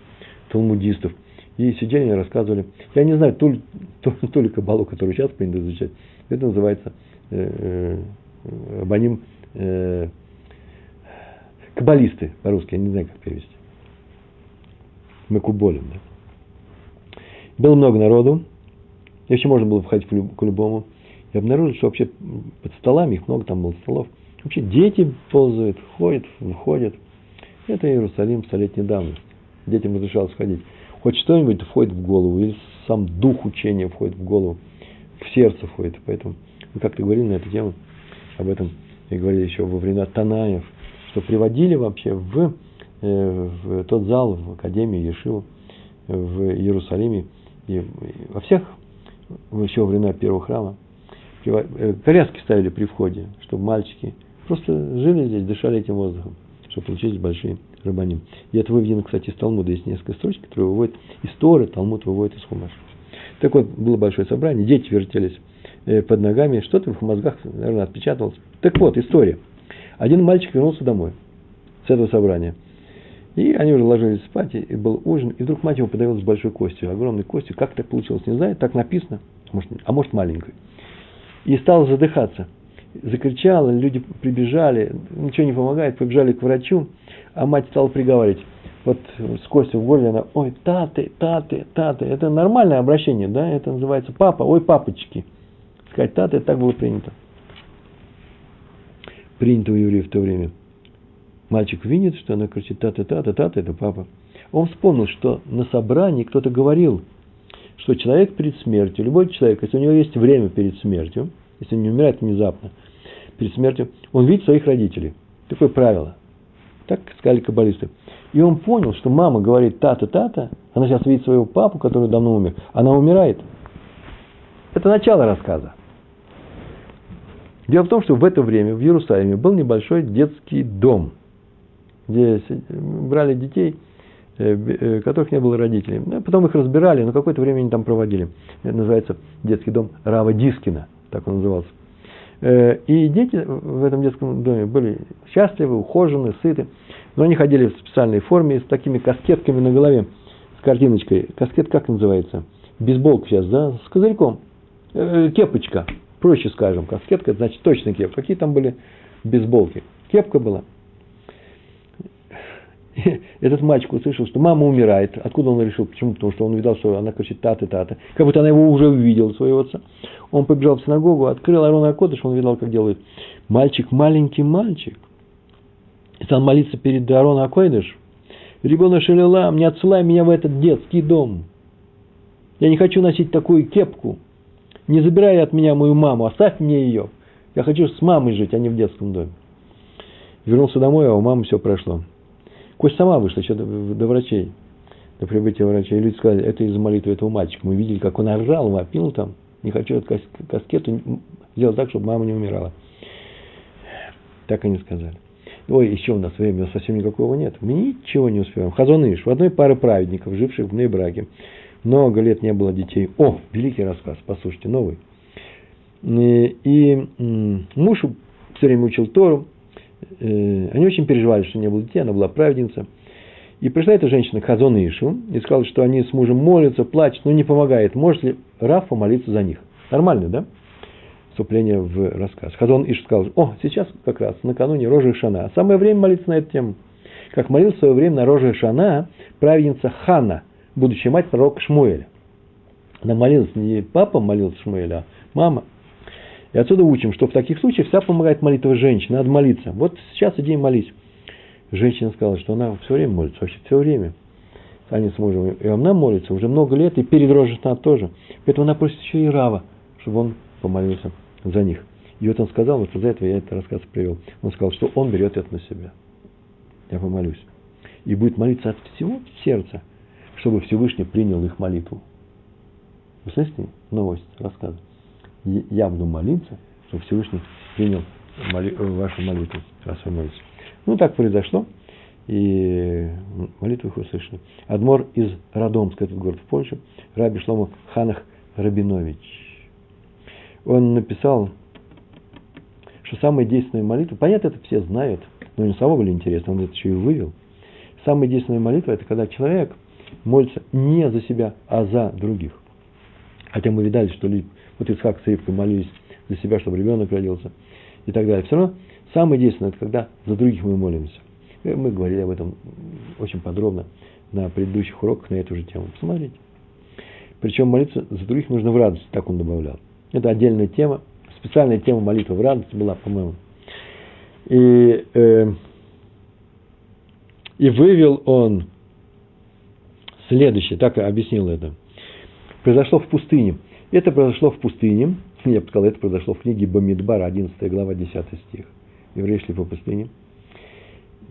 талмудистов. И сидели и рассказывали. Я не знаю, то ли, то, то ли кабалу, которую сейчас принято изучать, это называется э, э, абоним э, каббалисты по-русски, я не знаю, как перевести. Мы куболим, да. Было много народу, еще можно было входить к любому. И обнаружили, что вообще под столами, их много там было столов, вообще дети ползают, ходят, выходят. Это Иерусалим столетней давности. Детям разрешалось ходить. Хоть что-нибудь входит в голову, или сам дух учения входит в голову, в сердце входит. Поэтому мы как-то говорили на эту тему, об этом и говорили еще во времена Танаев, что приводили вообще в, э, в тот зал, в Академии Ешиву, в Иерусалиме и во всех, еще во времена первого храма, э, коляски ставили при входе, чтобы мальчики просто жили здесь, дышали этим воздухом, чтобы получились большие рабаним. И это выведено, кстати, из Талмуда. Есть несколько строчек, которые выводят из Торы, Талмуд выводит из Хумаша. Так вот, было большое собрание, дети вертелись э, под ногами, что-то в их мозгах, наверное, отпечаталось. Так вот, история. Один мальчик вернулся домой с этого собрания. И они уже ложились спать, и был ужин, и вдруг мать его подавилась большой костью, огромной костью. Как так получилось, не знаю, так написано, может, а может маленькой. И стал задыхаться. Закричала, люди прибежали, ничего не помогает, побежали к врачу, а мать стала приговаривать. Вот с костью в горле она, ой, таты, таты, таты. Это нормальное обращение, да? Это называется папа, ой, папочки. Сказать таты, так было принято принято у евреев в то время. Мальчик видит, что она кричит та-та-та, та-та, это папа. Он вспомнил, что на собрании кто-то говорил, что человек перед смертью, любой человек, если у него есть время перед смертью, если не умирает внезапно, перед смертью, он видит своих родителей. Такое правило. Так сказали каббалисты. И он понял, что мама говорит та-та, та-та, она сейчас видит своего папу, который давно умер, она умирает. Это начало рассказа. Дело в том, что в это время в Иерусалиме был небольшой детский дом, где брали детей, э, э, которых не было родителей. Потом их разбирали, но какое-то время они там проводили. Это называется детский дом Рава Дискина, так он назывался. Э, и дети в этом детском доме были счастливы, ухожены, сыты. Но они ходили в специальной форме с такими каскетками на голове, с картиночкой. Каскет как называется? Бейсболка сейчас, да? С козырьком. Кепочка проще скажем, каскетка, значит точно кепка. Какие там были бейсболки? Кепка была. этот мальчик услышал, что мама умирает. Откуда он решил? Почему? Потому что он увидел, что она кричит тата тата. Как будто она его уже увидела, своего отца. Он побежал в синагогу, открыл Арон Акодыш, он видел, как делает. Мальчик, маленький мальчик. И стал молиться перед Арон Акодыш. Ребенок Шелелам, не отсылай меня в этот детский дом. Я не хочу носить такую кепку. Не забирай от меня мою маму, оставь мне ее. Я хочу с мамой жить, а не в детском доме. Вернулся домой, а у мамы все прошло. Кость сама вышла еще до, до врачей, до прибытия врачей. И люди сказали, это из-за молитвы этого мальчика. Мы видели, как он орал, вопил там. Не хочу эту каскету сделать так, чтобы мама не умирала. Так они сказали. Ой, еще у нас времени совсем никакого нет. Мы ничего не успеваем. Хазоныш, в одной паре праведников, живших в Нейбраке, много лет не было детей. О, великий рассказ, послушайте, новый. И муж все время учил Тору. Э, они очень переживали, что не было детей, она была праведница. И пришла эта женщина к Хазону Ишу и сказала, что они с мужем молятся, плачут, но не помогает. Может ли Рафа молиться за них? Нормально, да? Вступление в рассказ. Хазон Иш сказал, о, сейчас как раз накануне Рожи Шана. Самое время молиться на эту тему. Как молился в свое время на Рожи Шана праведница Хана – будущая мать пророка Шмуэля. Она молилась не папа молился Шмуэля, а мама. И отсюда учим, что в таких случаях вся помогает молитва женщины. Надо молиться. Вот сейчас иди и молись. Женщина сказала, что она все время молится, вообще все время. Они с мужем. И она молится уже много лет, и перед Рождеством тоже. Поэтому она просит еще и Рава, чтобы он помолился за них. И вот он сказал, вот из-за этого я этот рассказ привел, он сказал, что он берет это на себя. Я помолюсь. И будет молиться от всего сердца, чтобы Всевышний принял их молитву. Вы слышите новость, рассказ? Я буду молиться, чтобы Всевышний принял моли, вашу молитву, вы молитесь. Ну, так произошло, и молитву их услышали. Адмор из Радомска, этот город в Польше, Раби Шлома Ханах Рабинович. Он написал, что самая действенная молитва, понятно, это все знают, но не самого были интересно, он это еще и вывел. Самая действенная молитва – это когда человек молится не за себя, а за других. Хотя мы видали, что люди, вот Исхак с Ривкой молились за себя, чтобы ребенок родился и так далее. Все равно самое действенное – это когда за других мы молимся. И мы говорили об этом очень подробно на предыдущих уроках на эту же тему. Посмотрите. Причем молиться за других нужно в радости, так он добавлял. Это отдельная тема. Специальная тема молитвы в радости была, по-моему. И, э, и вывел он следующее, так объяснил это. Произошло в пустыне. Это произошло в пустыне. Я бы сказал, это произошло в книге Бамидбар, 11 глава, 10 стих. Евреи шли по пустыне.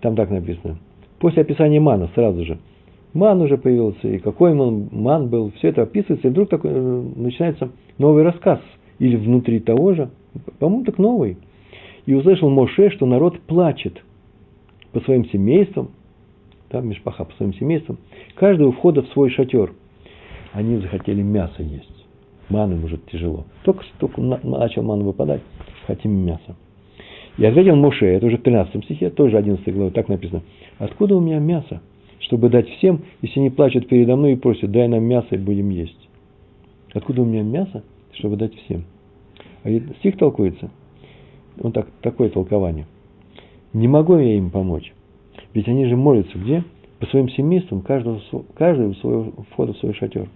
Там так написано. После описания мана сразу же – ман уже появился, и какой он ман был, все это описывается, и вдруг такой, э, начинается новый рассказ, или внутри того же, по-моему, так новый. И услышал Моше, что народ плачет по своим семействам, там Мишпаха по своим семействам, каждый у входа в свой шатер. Они захотели мясо есть. Ман им уже тяжело. Только, только начал ман выпадать, хотим мясо. И ответил Моше, это уже в 13 стихе, тоже 11 главе, так написано. Откуда у меня мясо? чтобы дать всем, если они плачут передо мной и просят, дай нам мясо и будем есть. Откуда у меня мясо, чтобы дать всем? А стих толкуется, он так, такое толкование. Не могу я им помочь. Ведь они же молятся где? По своим семействам, каждого, у своего входа в свой шатер.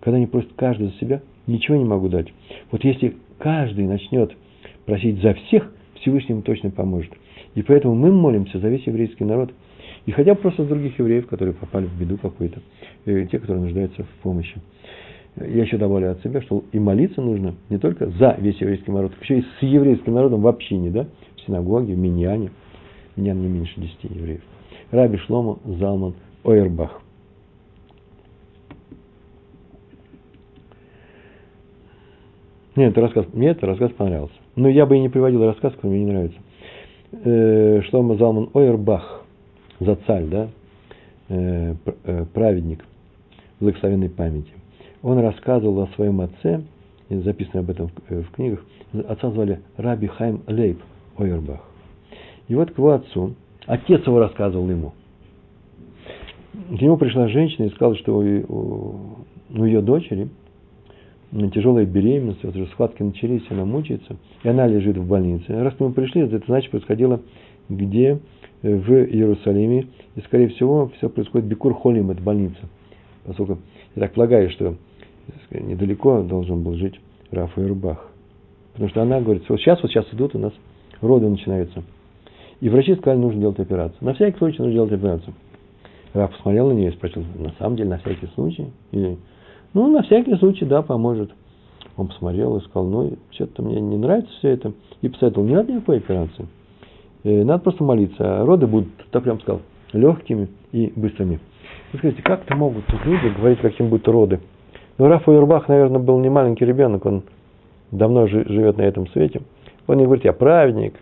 Когда они просят каждый за себя, ничего не могу дать. Вот если каждый начнет просить за всех, Всевышний ему точно поможет. И поэтому мы молимся за весь еврейский народ – и хотя бы просто других евреев, которые попали в беду какую-то, и те, которые нуждаются в помощи. Я еще добавлю от себя, что и молиться нужно не только за весь еврейский народ, еще и с еврейским народом в общине, да, в синагоге, в миньяне. Миньян не меньше десяти евреев. Раби Шломо Залман Ойербах. Нет, это рассказ, мне этот рассказ понравился. Но я бы и не приводил рассказ, который мне не нравится. Э, Шломо Залман Ойербах Зацаль, да, э, э, праведник благословенной памяти, он рассказывал о своем отце, записано об этом в книгах, отца звали Раби Хайм Лейб Ойербах. И вот к его отцу, отец его рассказывал ему. К нему пришла женщина и сказала, что у, у ее дочери тяжелая беременность, вот уже схватки начались, она мучается, и она лежит в больнице. Раз нему пришли, это значит происходило где в Иерусалиме. И, скорее всего, все происходит Бекур Холим, это больница. Поскольку я так полагаю, что недалеко должен был жить Рафа Ирбах. Потому что она говорит, вот сейчас, вот сейчас идут у нас роды начинаются. И врачи сказали, нужно делать операцию. На всякий случай нужно делать операцию. Раф посмотрел на нее и спросил, на самом деле, на всякий случай? Или, ну, на всякий случай, да, поможет. Он посмотрел и сказал, ну, что-то мне не нравится все это. И посоветовал, не надо никакой операции. Э, надо просто молиться. А роды будут, так прям сказал, легкими и быстрыми. Вы скажите, как-то могут люди говорить, каким будут роды? Ну, Рафа Юрбах, наверное, был не маленький ребенок, он давно живет на этом свете. Он не говорит, я праведник.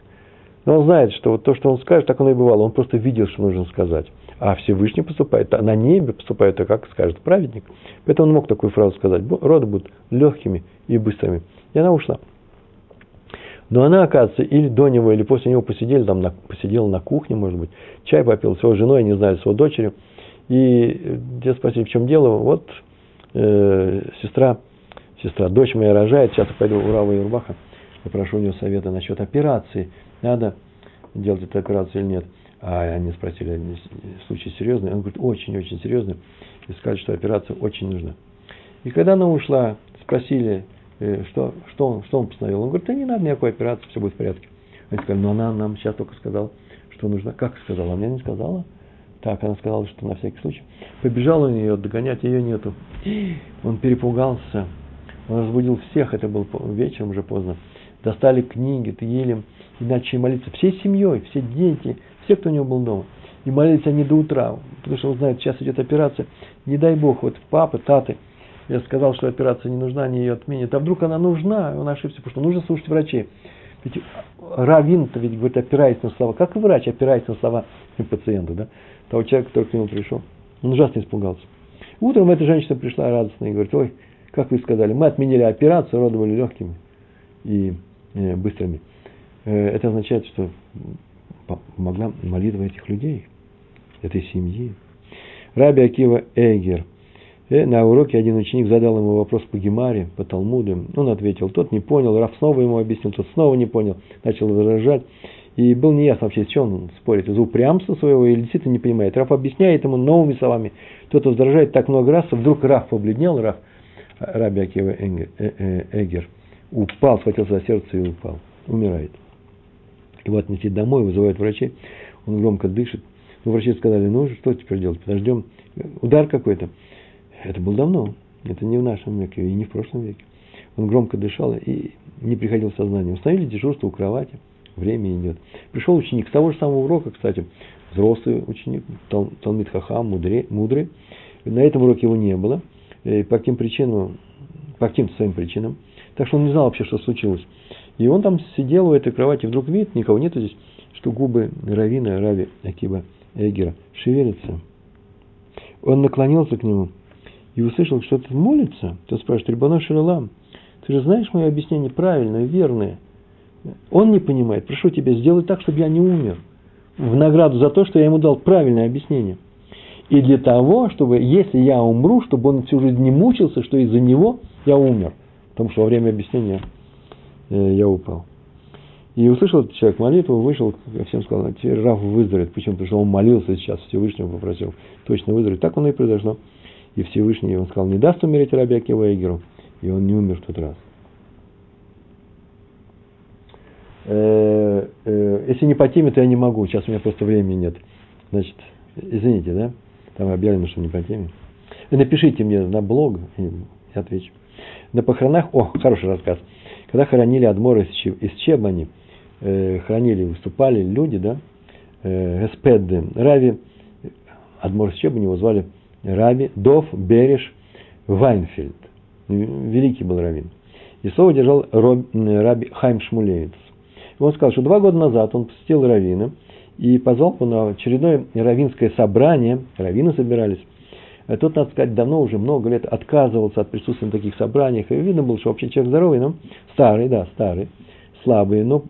Но он знает, что вот то, что он скажет, так оно и бывало. Он просто видел, что нужно сказать. А Всевышний поступает, а на небе поступает, а как скажет праведник. Поэтому он мог такую фразу сказать. Роды будут легкими и быстрыми. И она ушла. Но она, оказывается, или до него, или после него посидели, там, на, посидела на кухне, может быть, чай попил с его женой, не знаю, с его дочерью. И те спросили, в чем дело, вот э, сестра, сестра, дочь моя рожает, сейчас я пойду у Рава Юрбаха, попрошу у него совета насчет операции, надо делать эту операцию или нет. А они спросили, случай серьезный? Он говорит, очень-очень серьезный. И сказали, что операция очень нужна. И когда она ушла, спросили, Э, что, что, он, что он постановил? Он говорит, да не надо никакой операции, все будет в порядке. Они сказали, но она нам сейчас только сказала, что нужно. Как сказала? Она мне не сказала. Так, она сказала, что на всякий случай. Побежал он ее догонять, ее нету. Он перепугался. Он разбудил всех, это был вечером уже поздно. достали книги, Тегилем, и начали молиться всей семьей, все дети, все, кто у него был дома. И молились они до утра, потому что он знает, сейчас идет операция. Не дай бог, вот папы, таты, я сказал, что операция не нужна, они ее отменят. А вдруг она нужна, он ошибся, потому что нужно слушать врачей. Ведь раввин-то ведь говорит, опираясь на слова. Как и врач опирается на слова пациента, да? Того человека, который к нему пришел. Он ужасно испугался. Утром эта женщина пришла радостная и говорит, ой, как вы сказали, мы отменили операцию, роды были легкими и э, быстрыми. Э, это означает, что помогла молитва этих людей, этой семьи. Раби Акива Эгер. Э, на уроке один ученик задал ему вопрос по Гемаре, по Талмуду. Он ответил, тот не понял, Раф снова ему объяснил, тот снова не понял, начал возражать. И был неясно вообще, с чем он спорит, из упрямства своего или действительно не понимает. Раф объясняет ему новыми словами. Кто-то возражает так много раз, вдруг Раф побледнел, Раф, Раби Акива э, э, Эгер, упал, схватился за сердце и упал. Умирает. Его отнесли домой, вызывают врачей, он громко дышит. Ну, врачи сказали, ну, что теперь делать, подождем. Удар какой-то. Это был давно, это не в нашем веке и не в прошлом веке. Он громко дышал и не приходил в сознание. Установили дежурство у кровати, время идет. Пришел ученик с того же самого урока, кстати, взрослый ученик, Тал, Талмит Хахам, мудрый, мудрый. На этом уроке его не было. И по каким причинам, по каким-то своим причинам. Так что он не знал вообще, что случилось. И он там сидел у этой кровати, вдруг видит, никого нету здесь, что губы Равина, Рави Акиба Эгера шевелятся. Он наклонился к нему и услышал, что тот молится. Тот спрашивает, Рибано Шалалам, ты же знаешь мое объяснение правильное, верное. Он не понимает, прошу тебя, сделай так, чтобы я не умер. В награду за то, что я ему дал правильное объяснение. И для того, чтобы, если я умру, чтобы он всю жизнь не мучился, что из-за него я умер. Потому что во время объяснения я упал. И услышал этот человек молитву, вышел, всем сказал, теперь Раф выздоровеет. Почему? Потому что он молился сейчас, Всевышнего попросил точно выздороветь. Так оно и произошло. И Всевышний, он сказал, не даст умереть Раби Акива Эгеру. И он не умер в тот раз. Э, э, если не по теме, то я не могу. Сейчас у меня просто времени нет. Значит, извините, да? Там объявлено, что не по теме. Напишите мне на блог, я отвечу. На похоронах, о, хороший рассказ. Когда хоронили Адмора из Чебани, э, хоронили, выступали люди, да, э, Эспеды, Рави, Адмор из Чебани его звали Раби Дов Береш Вайнфельд. Великий был раввин. И слово держал Раби Хайм Шмулевец. И он сказал, что два года назад он посетил раввина и позвал его на очередное раввинское собрание. Раввины собирались. А тот, надо сказать, давно уже много лет отказывался от присутствия на таких собраниях. И видно было, что вообще человек здоровый, но старый, да, старый, слабый, но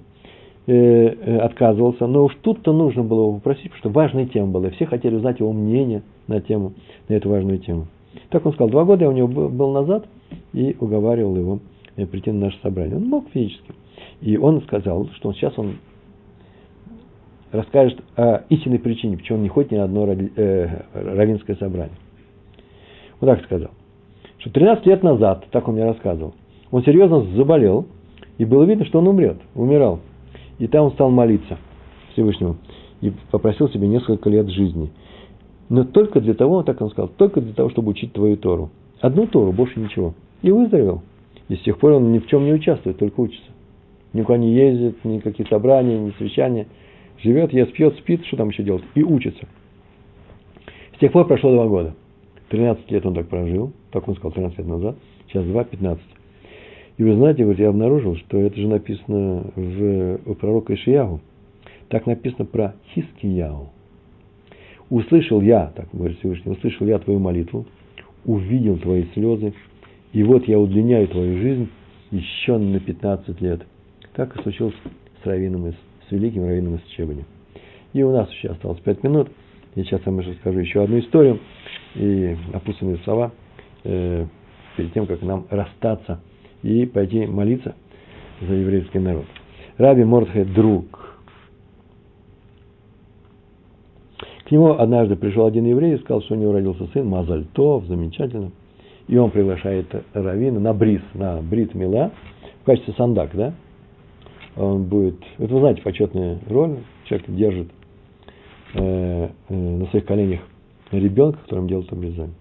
э, э, отказывался. Но уж тут-то нужно было его попросить, потому что важная тема была. Все хотели узнать его мнение на тему, на эту важную тему. Так он сказал, два года я у него был назад и уговаривал его э, прийти на наше собрание. Он мог физически. И он сказал, что сейчас он расскажет о истинной причине, почему он не ходит ни на одно э, равинское собрание. Он так сказал, что 13 лет назад, так он мне рассказывал, он серьезно заболел, и было видно, что он умрет, умирал. И там он стал молиться Всевышнему и попросил себе несколько лет жизни. Но только для того, так он сказал, только для того, чтобы учить твою Тору. Одну Тору, больше ничего. И выздоровел. И с тех пор он ни в чем не участвует, только учится. Никуда не ездит, никаких собраний, ни совещания. Живет, ест, пьет, спит, что там еще делать? И учится. С тех пор прошло два года. 13 лет он так прожил, так он сказал 13 лет назад, сейчас 2, 15. И вы знаете, вот я обнаружил, что это же написано в, у пророка Ишиягу. Так написано про Хискияу. Услышал я, так говорит Всевышний, услышал я твою молитву, увидел твои слезы, и вот я удлиняю твою жизнь еще на 15 лет. Так и случилось с раввином из, с великим раввином из Чебани. И у нас еще осталось 5 минут. Я сейчас вам расскажу еще одну историю и опустенные слова э, перед тем, как нам расстаться и пойти молиться за еврейский народ. Раби Мордхай друг. К нему однажды пришел один еврей и сказал, что у него родился сын Мазальтов, замечательно. И он приглашает Равина на бриз, на брит мила в качестве сандак, да? Он будет, это вы знаете, почетная роль, человек держит э, э, на своих коленях ребенка, которым делают обрезание.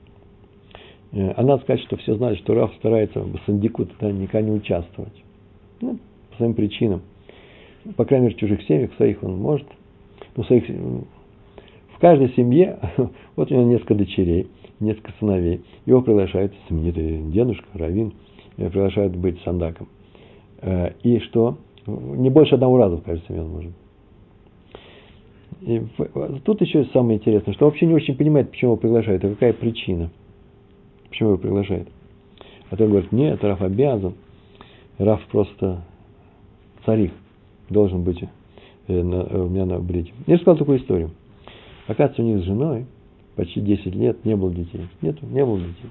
Э, а надо сказать, что все знали, что Раф старается в сандикут да, никогда не участвовать. Ну, своим причинам. По крайней мере, в чужих семьях, в своих он может. Ну, в, своих, в каждой семье, вот у него несколько дочерей, несколько сыновей. Его приглашают, знаменитый дедушка, Равин, приглашают быть сандаком. Э, и что? Не больше одного раза в каждой семье он может. Тут еще самое интересное, что вообще не очень понимает, почему его приглашают, и какая причина, почему его приглашают. А то говорит, нет, Раф обязан, Раф просто царих должен быть э, у меня на брите. Я сказал такую историю. Оказывается, у них с женой почти 10 лет не было детей. Нет, не было детей.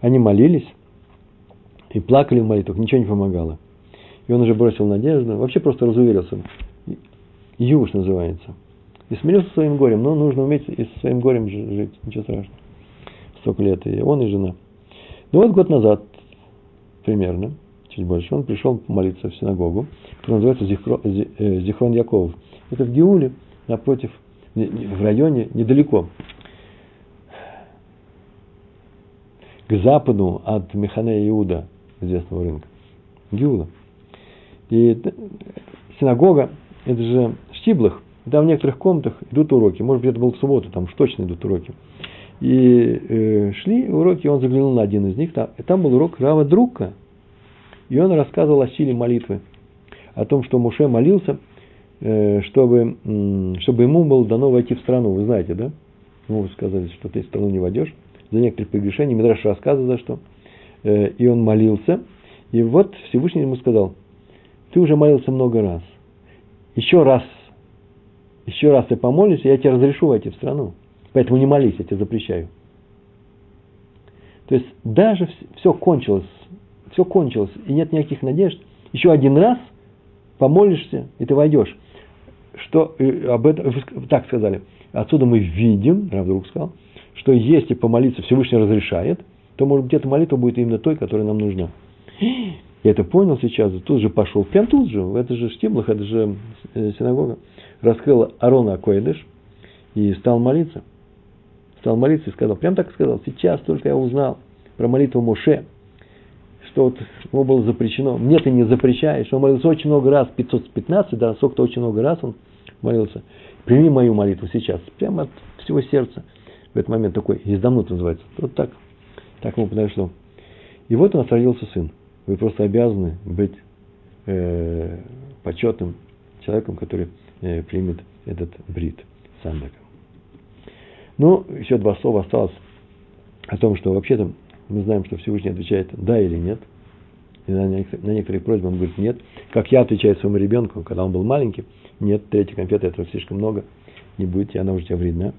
Они молились и плакали в молитвах, ничего не помогало. И он уже бросил надежду, вообще просто разуверился. Юж называется. И смирился своим горем, но нужно уметь и со своим горем жить, ничего страшного. Столько лет, и он, и жена. Ну вот год назад, примерно, чуть больше, он пришел молиться в синагогу, которая называется Зихро, э, Зихрон Яков. Это в Геуле, напротив, в районе, недалеко, к западу от Механе Иуда, известного рынка. Геула. И синагога, это же штиблах, там в некоторых комнатах идут уроки. Может быть, это был в субботу, там уж точно идут уроки. И э, шли уроки, он заглянул на один из них, там, и там был урок Рава Друка. И он рассказывал о силе молитвы, о том, что Муше молился, э, чтобы, э, чтобы ему было дано войти в страну. Вы знаете, да? Ему сказали, что ты в страну не войдешь за некоторые прегрешения. Мидраш рассказывает, за что. Э, и он молился. И вот Всевышний ему сказал, ты уже молился много раз. Еще раз еще раз ты помолишься, я тебе разрешу войти в страну. Поэтому не молись, я тебе запрещаю. То есть даже все кончилось, все кончилось, и нет никаких надежд. Еще один раз помолишься, и ты войдешь. Что э, об этом, так сказали. Отсюда мы видим, Равдруг сказал, что если помолиться Всевышний разрешает, то, может быть, эта молитва будет именно той, которая нам нужна. Я это понял сейчас, тут же пошел, прям тут же, это же Штиблах, это же э, синагога раскрыл Арона Акоидыш и стал молиться. Стал молиться и сказал, прям так сказал, сейчас только я узнал про молитву Моше, что вот ему было запрещено. Мне ты не запрещаешь. Он молился очень много раз, 515, да, сколько-то очень много раз он молился. Прими мою молитву сейчас, прямо от всего сердца. В этот момент такой, издавнут называется. Вот так, так ему подошло. И вот у нас родился сын. Вы просто обязаны быть э, почетным человеком, который примет этот брит сандаком. Ну, еще два слова осталось о том, что вообще-то мы знаем, что Всевышний отвечает да или нет. И на, некоторые просьбы он говорит нет. Как я отвечаю своему ребенку, когда он был маленький, нет, третья конфета этого слишком много, не будете, она уже тебе вредна.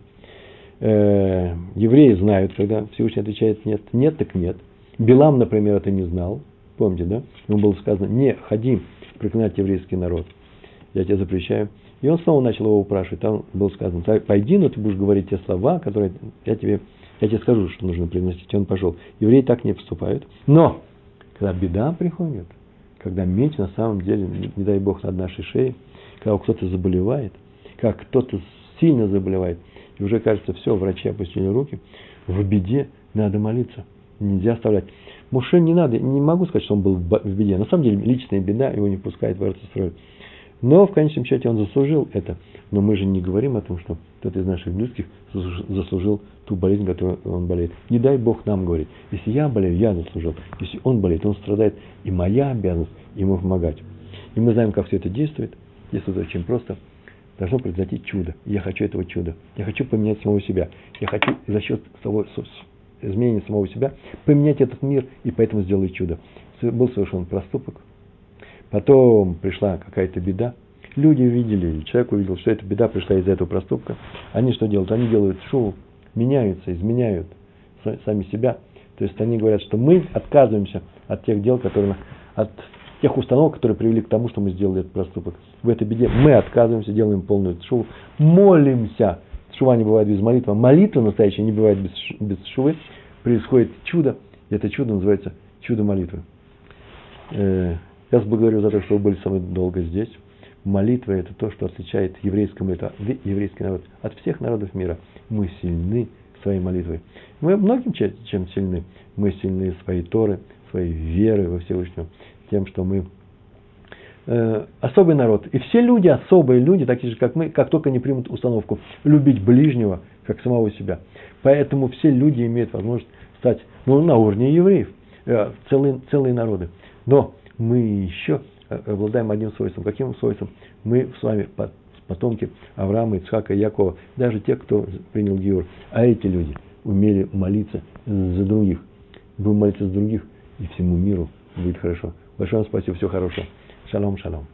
Э, евреи знают, когда Всевышний отвечает нет. Нет, так нет. Билам, например, это не знал. Помните, да? Ему было сказано, не ходи проклинать еврейский народ. Я тебе запрещаю. И он снова начал его упрашивать. Там было сказано, пойди, но ты будешь говорить те слова, которые я тебе, я тебе скажу, что нужно приносить. И он пошел. Евреи так не поступают. Но, когда беда приходит, когда меч на самом деле, не, дай Бог, над нашей шеей, когда кто-то заболевает, как кто-то сильно заболевает, и уже кажется, все, врачи опустили руки, в беде надо молиться. Нельзя оставлять. Муше не надо, не могу сказать, что он был в беде. На самом деле, личная беда его не пускает в Эрцестрой. Но в конечном счете он заслужил это. Но мы же не говорим о том, что кто-то из наших близких заслужил ту болезнь, которую он болеет. Не дай Бог нам говорить. Если я болею, я заслужил. Если он болеет, он страдает. И моя обязанность ему помогать. И мы знаем, как все это действует. Действует очень просто. Должно произойти чудо. Я хочу этого чуда. Я хочу поменять самого себя. Я хочу за счет того, изменения самого себя поменять этот мир и поэтому сделаю чудо. Был совершен проступок, Потом пришла какая-то беда. Люди увидели, человек увидел, что эта беда пришла из-за этого проступка. Они что делают? Они делают шоу, меняются, изменяют сами себя. То есть они говорят, что мы отказываемся от тех дел, которые, от тех установок, которые привели к тому, что мы сделали этот проступок. В этой беде мы отказываемся, делаем полную шоу, молимся. Шува не бывает без молитвы. Молитва настоящая не бывает без, без шувы. Происходит чудо. И это чудо называется чудо молитвы. Я благодарю за то, что вы были со мной долго здесь. Молитва – это то, что отличает еврейскую молитву, еврейский народ от всех народов мира. Мы сильны своей молитвой. Мы многим чем сильны. Мы сильны своей Торы, своей веры во Всевышнего, тем, что мы э, особый народ. И все люди, особые люди, такие же, как мы, как только не примут установку любить ближнего, как самого себя. Поэтому все люди имеют возможность стать ну, на уровне евреев, э, целые, целые народы. Но мы еще э, обладаем одним свойством. Каким свойством? Мы с вами потомки Авраама, Ицхака, Якова, даже те, кто принял Геор. А эти люди умели молиться за других. Будем молиться за других, и всему миру будет хорошо. Большое вам спасибо, всего хорошего. Шалом, шалом.